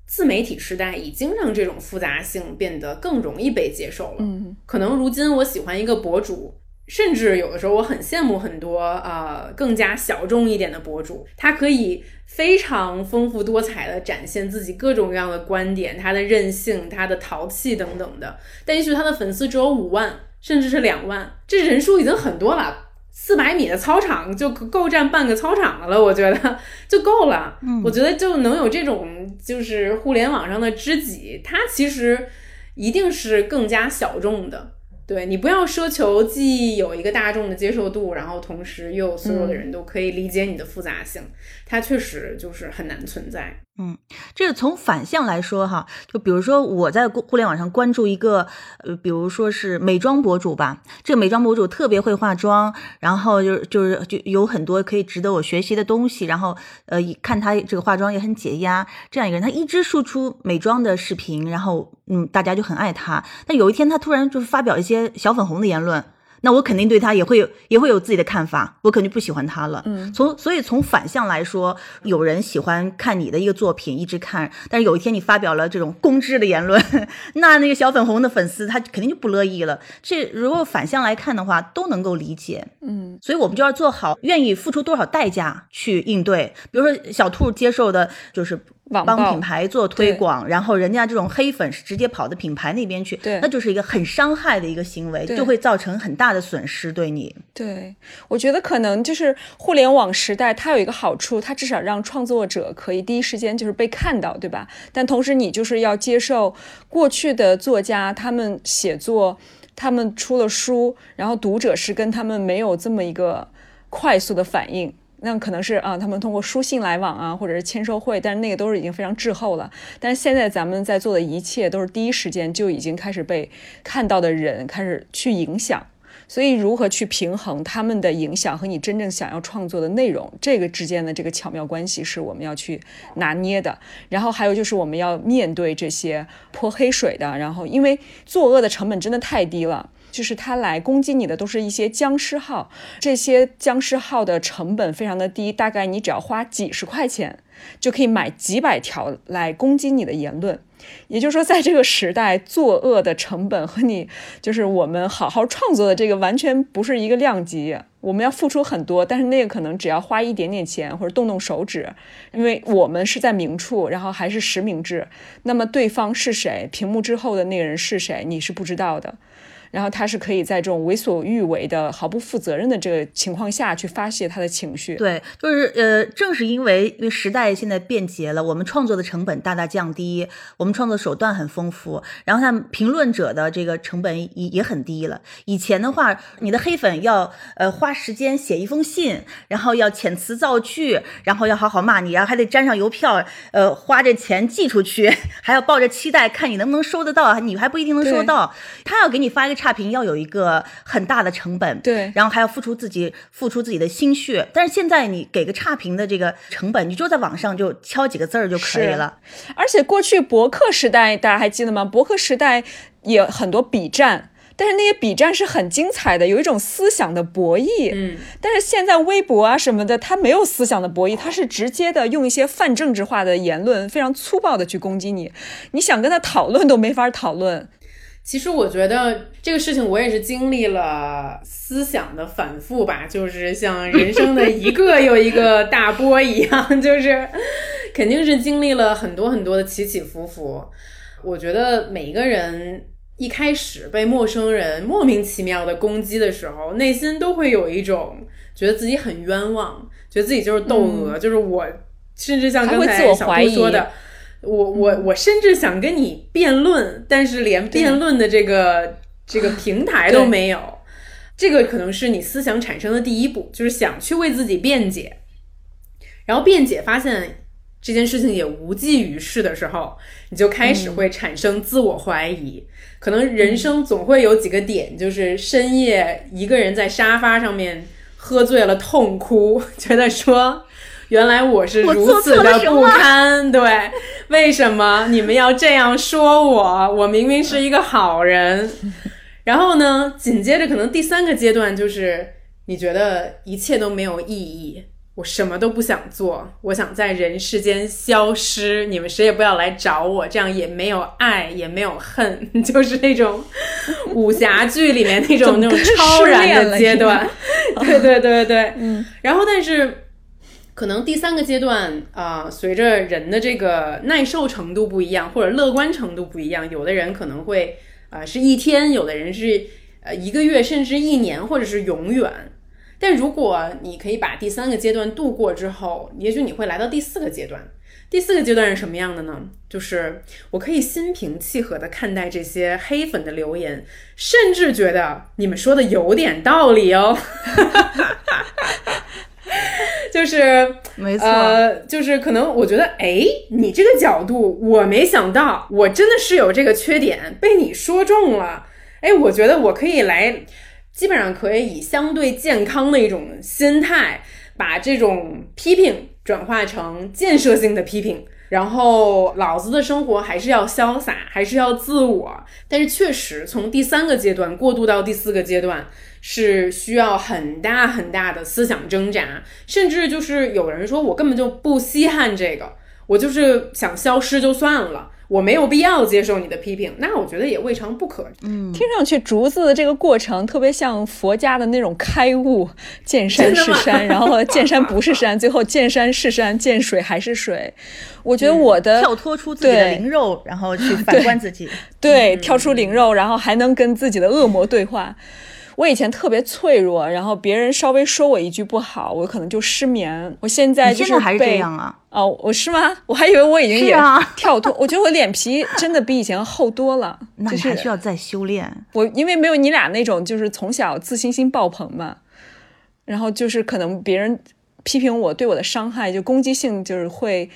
Speaker 2: 自媒体时代已经让这种复杂性变得更容易被接受了。
Speaker 3: 嗯，
Speaker 2: 可能如今我喜欢一个博主，甚至有的时候我很羡慕很多呃更加小众一点的博主，他可以非常丰富多彩的展现自己各种各样的观点，他的任性、他的淘气等等的。但也许他的粉丝只有五万，甚至是两万，这人数已经很多了。四百米的操场就够占半个操场的了，我觉得就够了。嗯，我觉得就能有这种就是互联网上的知己，他其实一定是更加小众的。对你不要奢求既有一个大众的接受度，然后同时又所有的人都可以理解你的复杂性，它确实就是很难存在。
Speaker 4: 嗯，这个从反向来说哈，就比如说我在互联网上关注一个，呃，比如说是美妆博主吧，这个美妆博主特别会化妆，然后就是就是就有很多可以值得我学习的东西，然后呃，看他这个化妆也很解压，这样一个人，他一直输出美妆的视频，然后嗯，大家就很爱他。但有一天他突然就是发表一些小粉红的言论。那我肯定对他也会有也会有自己的看法，我肯定不喜欢他了。嗯，从所以从反向来说，有人喜欢看你的一个作品，一直看，但是有一天你发表了这种公知的言论，那那个小粉红的粉丝他肯定就不乐意了。这如果反向来看的话，都能够理解。
Speaker 3: 嗯，
Speaker 4: 所以我们就要做好愿意付出多少代价去应对。比如说小兔接受的就是。帮品牌做推广，然后人家这种黑粉是直接跑到品牌那边去，
Speaker 3: 对，
Speaker 4: 那就是一个很伤害的一个行为，就会造成很大的损失。对你，
Speaker 3: 对我觉得可能就是互联网时代，它有一个好处，它至少让创作者可以第一时间就是被看到，对吧？但同时你就是要接受过去的作家他们写作，他们出了书，然后读者是跟他们没有这么一个快速的反应。那可能是啊，他们通过书信来往啊，或者是签售会，但是那个都是已经非常滞后了。但是现在咱们在做的一切都是第一时间就已经开始被看到的人开始去影响，所以如何去平衡他们的影响和你真正想要创作的内容，这个之间的这个巧妙关系是我们要去拿捏的。然后还有就是我们要面对这些泼黑水的，然后因为作恶的成本真的太低了。就是他来攻击你的都是一些僵尸号，这些僵尸号的成本非常的低，大概你只要花几十块钱就可以买几百条来攻击你的言论。也就是说，在这个时代，作恶的成本和你就是我们好好创作的这个完全不是一个量级。我们要付出很多，但是那个可能只要花一点点钱或者动动手指，因为我们是在明处，然后还是实名制。那么对方是谁，屏幕之后的那个人是谁，你是不知道的。然后他是可以在这种为所欲为的、毫不负责任的这个情况下去发泄他的情绪。
Speaker 4: 对，就是呃，正是因为因为时代现在便捷了，我们创作的成本大大降低，我们创作手段很丰富，然后他评论者的这个成本也也很低了。以前的话，你的黑粉要呃花时间写一封信，然后要遣词造句，然后要好好骂你，然后还得粘上邮票，呃，花这钱寄出去，还要抱着期待看你能不能收得到，你还不一定能收到。他要给你发一个。差评要有一个很大的成本，
Speaker 3: 对，
Speaker 4: 然后还要付出自己付出自己的心血。但是现在你给个差评的这个成本，你就在网上就敲几个字儿就可以了。
Speaker 3: 而且过去博客时代，大家还记得吗？博客时代也很多比战，但是那些比战是很精彩的，有一种思想的博弈。
Speaker 2: 嗯，
Speaker 3: 但是现在微博啊什么的，它没有思想的博弈，它是直接的用一些泛政治化的言论，非常粗暴的去攻击你。你想跟他讨论都没法讨论。
Speaker 2: 其实我觉得这个事情我也是经历了思想的反复吧，就是像人生的一个又一个大波一样，就是肯定是经历了很多很多的起起伏伏。我觉得每一个人一开始被陌生人莫名其妙的攻击的时候，内心都会有一种觉得自己很冤枉，觉得自己就是窦娥，就是我，甚至像刚才小杜说的。我我我甚至想跟你辩论，但是连辩论的这个这个平台都没有。这个可能是你思想产生的第一步，就是想去为自己辩解。然后辩解发现这件事情也无济于事的时候，你就开始会产生自我怀疑。可能人生总会有几个点，就是深夜一个人在沙发上面喝醉了痛哭，觉得说。原来我是如此的不堪，对，为什么你们要这样说我？我明明是一个好人。然后呢，紧接着可能第三个阶段就是你觉得一切都没有意义，我什么都不想做，我想在人世间消失，你们谁也不要来找我，这样也没有爱，也没有恨，就是那种武侠剧里面那种 那种超然的阶段。对对对对，嗯。然后，但是可能第三个阶段啊，随着人的这个耐受程度不一样，或者乐观程度不一样，有的人可能会啊是一天，有的人是呃一个月，甚至一年，或者是永远。但如果你可以把第三个阶段度过之后，也许你会来到第四个阶段。第四个阶段是什么样的呢？就是我可以心平气和地看待这些黑粉的留言，甚至觉得你们说的有点道理哦。就是
Speaker 4: 没错，
Speaker 2: 呃，就是可能我觉得，哎，你这个角度我没想到，我真的是有这个缺点，被你说中了。哎，我觉得我可以来。基本上可以以相对健康的一种心态，把这种批评转化成建设性的批评。然后，老子的生活还是要潇洒，还是要自我。但是，确实从第三个阶段过渡到第四个阶段，是需要很大很大的思想挣扎。甚至就是有人说，我根本就不稀罕这个，我就是想消失就算了。我没有必要接受你的批评，那我觉得也未尝不可。
Speaker 3: 嗯，听上去竹子的这个过程特别像佛家的那种开悟，见山是山，然后见山不是山，最后见山是山，见水还是水。我觉得我的
Speaker 4: 跳脱出自己的灵肉，然后去反观自己，
Speaker 3: 对，跳出灵肉，然后还能跟自己的恶魔对话。我以前特别脆弱，然后别人稍微说我一句不好，我可能就失眠。我现在就是
Speaker 4: 还是这样啊？
Speaker 3: 哦，我是吗？我还以为我已经也跳脱。我觉得我脸皮真的比以前厚多了。
Speaker 4: 那你还需要再修炼。
Speaker 3: 我因为没有你俩那种，就是从小自信心爆棚嘛，然后就是可能别人批评我对我的伤害，就攻击性就是会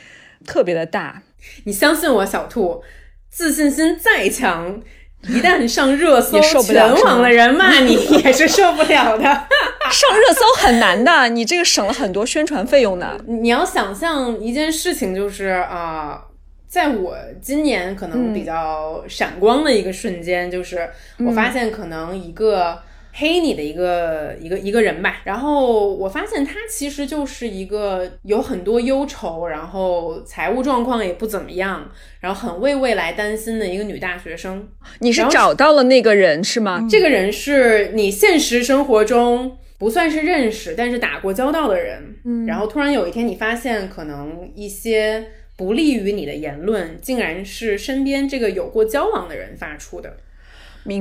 Speaker 3: 特别的大。
Speaker 2: 你相信我，小兔，自信心再强。一旦上热搜，全网的人骂你 也是受不了的。
Speaker 3: 上热搜很难的，你这个省了很多宣传费用的。
Speaker 2: 你要想象一件事情，就是啊，在我今年可能比较闪光的一个瞬间，就是我发现可能一个。黑你的一个一个一个人吧，然后我发现他其实就是一个有很多忧愁，然后财务状况也不怎么样，然后很为未来担心的一个女大学生。
Speaker 3: 你是找到了那个人是吗？
Speaker 2: 这个人是你现实生活中不算是认识，但是打过交道的人。嗯，然后突然有一天你发现，可能一些不利于你的言论，竟然是身边这个有过交往的人发出的。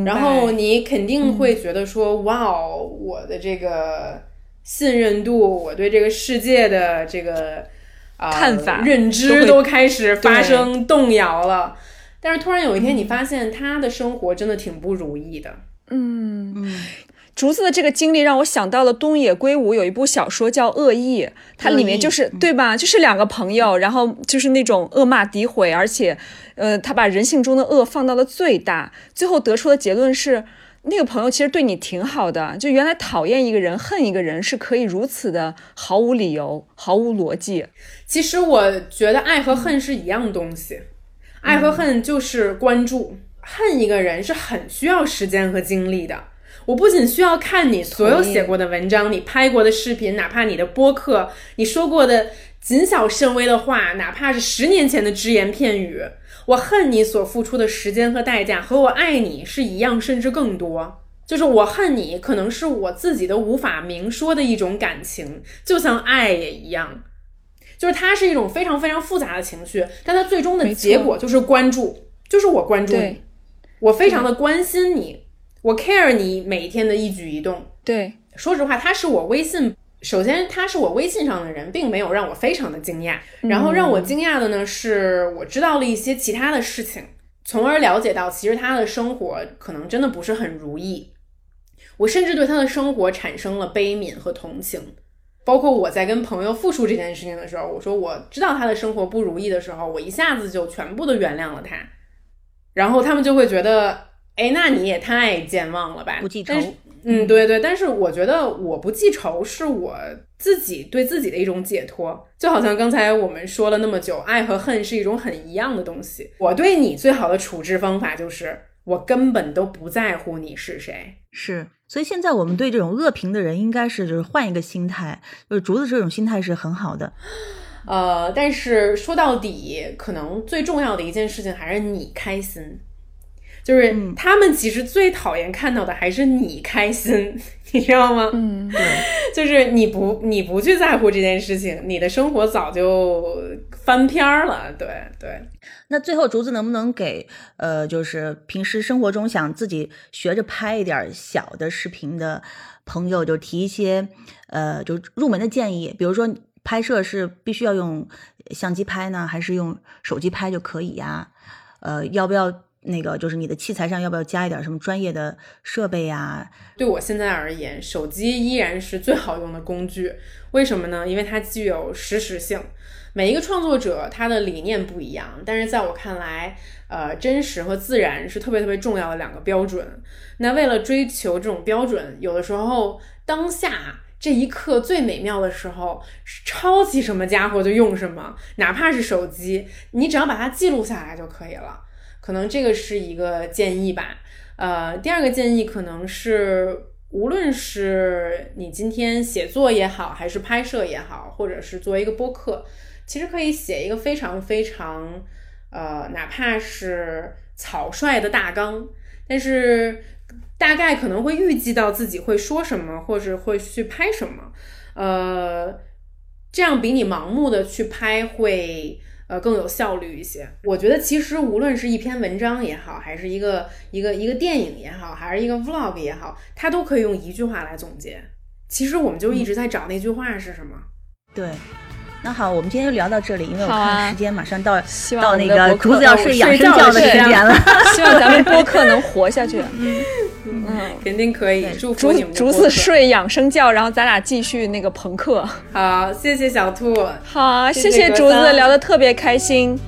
Speaker 2: 然后你肯定会觉得说，哇哦，我的这个信任度，我对这个世界的这个啊
Speaker 3: 看法、
Speaker 2: 认知都开始发生动摇了。但是突然有一天，你发现他的生活真的挺不如意的。
Speaker 3: 嗯嗯。竹子的这个经历让我想到了东野圭吾有一部小说叫《恶意》，它里面就是对吧？就是两个朋友，然后就是那种恶骂诋毁，而且，呃，他把人性中的恶放到了最大，最后得出的结论是，那个朋友其实对你挺好的，就原来讨厌一个人、恨一个人是可以如此的毫无理由、毫无逻辑。
Speaker 2: 其实我觉得爱和恨是一样东西，爱和恨就是关注，恨一个人是很需要时间和精力的。我不仅需要看你所有写过的文章，你拍过的视频，哪怕你的播客，你说过的谨小慎微的话，哪怕是十年前的只言片语，我恨你所付出的时间和代价，和我爱你是一样，甚至更多。就是我恨你，可能是我自己都无法明说的一种感情，就像爱也一样，就是它是一种非常非常复杂的情绪，但它最终的结果就是关注，就是我关注你，我非常的关心你。我 care 你每一天的一举一动。
Speaker 3: 对，
Speaker 2: 说实话，他是我微信，首先他是我微信上的人，并没有让我非常的惊讶。然后让我惊讶的呢，是我知道了一些其他的事情，从而了解到其实他的生活可能真的不是很如意。我甚至对他的生活产生了悲悯和同情。包括我在跟朋友复述这件事情的时候，我说我知道他的生活不如意的时候，我一下子就全部都原谅了他。然后他们就会觉得。哎，那你也太健忘了吧！
Speaker 4: 不记仇，
Speaker 2: 嗯，对对，但是我觉得我不记仇是我自己对自己的一种解脱，就好像刚才我们说了那么久，爱和恨是一种很一样的东西。我对你最好的处置方法就是我根本都不在乎你是谁。
Speaker 4: 是，所以现在我们对这种恶评的人，应该是就是换一个心态，就是竹子这种心态是很好的。
Speaker 2: 呃，但是说到底，可能最重要的一件事情还是你开心。就是他们其实最讨厌看到的还是你开心，你知道吗？
Speaker 3: 嗯，
Speaker 4: 对，
Speaker 2: 就是你不你不去在乎这件事情，你的生活早就翻篇儿了。对对。
Speaker 4: 那最后竹子能不能给呃，就是平时生活中想自己学着拍一点小的视频的朋友，就提一些呃，就入门的建议，比如说拍摄是必须要用相机拍呢，还是用手机拍就可以呀？呃，要不要？那个就是你的器材上要不要加一点什么专业的设备呀？
Speaker 2: 对我现在而言，手机依然是最好用的工具。为什么呢？因为它具有实时性。每一个创作者他的理念不一样，但是在我看来，呃，真实和自然是特别特别重要的两个标准。那为了追求这种标准，有的时候当下这一刻最美妙的时候，抄起什么家伙就用什么，哪怕是手机，你只要把它记录下来就可以了。可能这个是一个建议吧，呃，第二个建议可能是，无论是你今天写作也好，还是拍摄也好，或者是作为一个播客，其实可以写一个非常非常，呃，哪怕是草率的大纲，但是大概可能会预计到自己会说什么，或者会去拍什么，呃，这样比你盲目的去拍会。呃，更有效率一些。我觉得其实无论是一篇文章也好，还是一个一个一个电影也好，还是一个 vlog 也好，它都可以用一句话来总结。其实我们就一直在找那句话是什么。
Speaker 4: 对，那好，我们今天就聊到这里，因为我看时间马上到
Speaker 3: 希
Speaker 4: 到那
Speaker 3: 个
Speaker 4: 竹子要睡养生觉的时间了。
Speaker 3: 希望咱们 播客能活下去。
Speaker 2: 嗯嗯，肯定可以。祝福你们
Speaker 3: 竹子睡养生觉，然后咱俩继续那个朋克。
Speaker 2: 好，谢谢小兔。
Speaker 3: 好，谢谢竹子，聊得特别开心。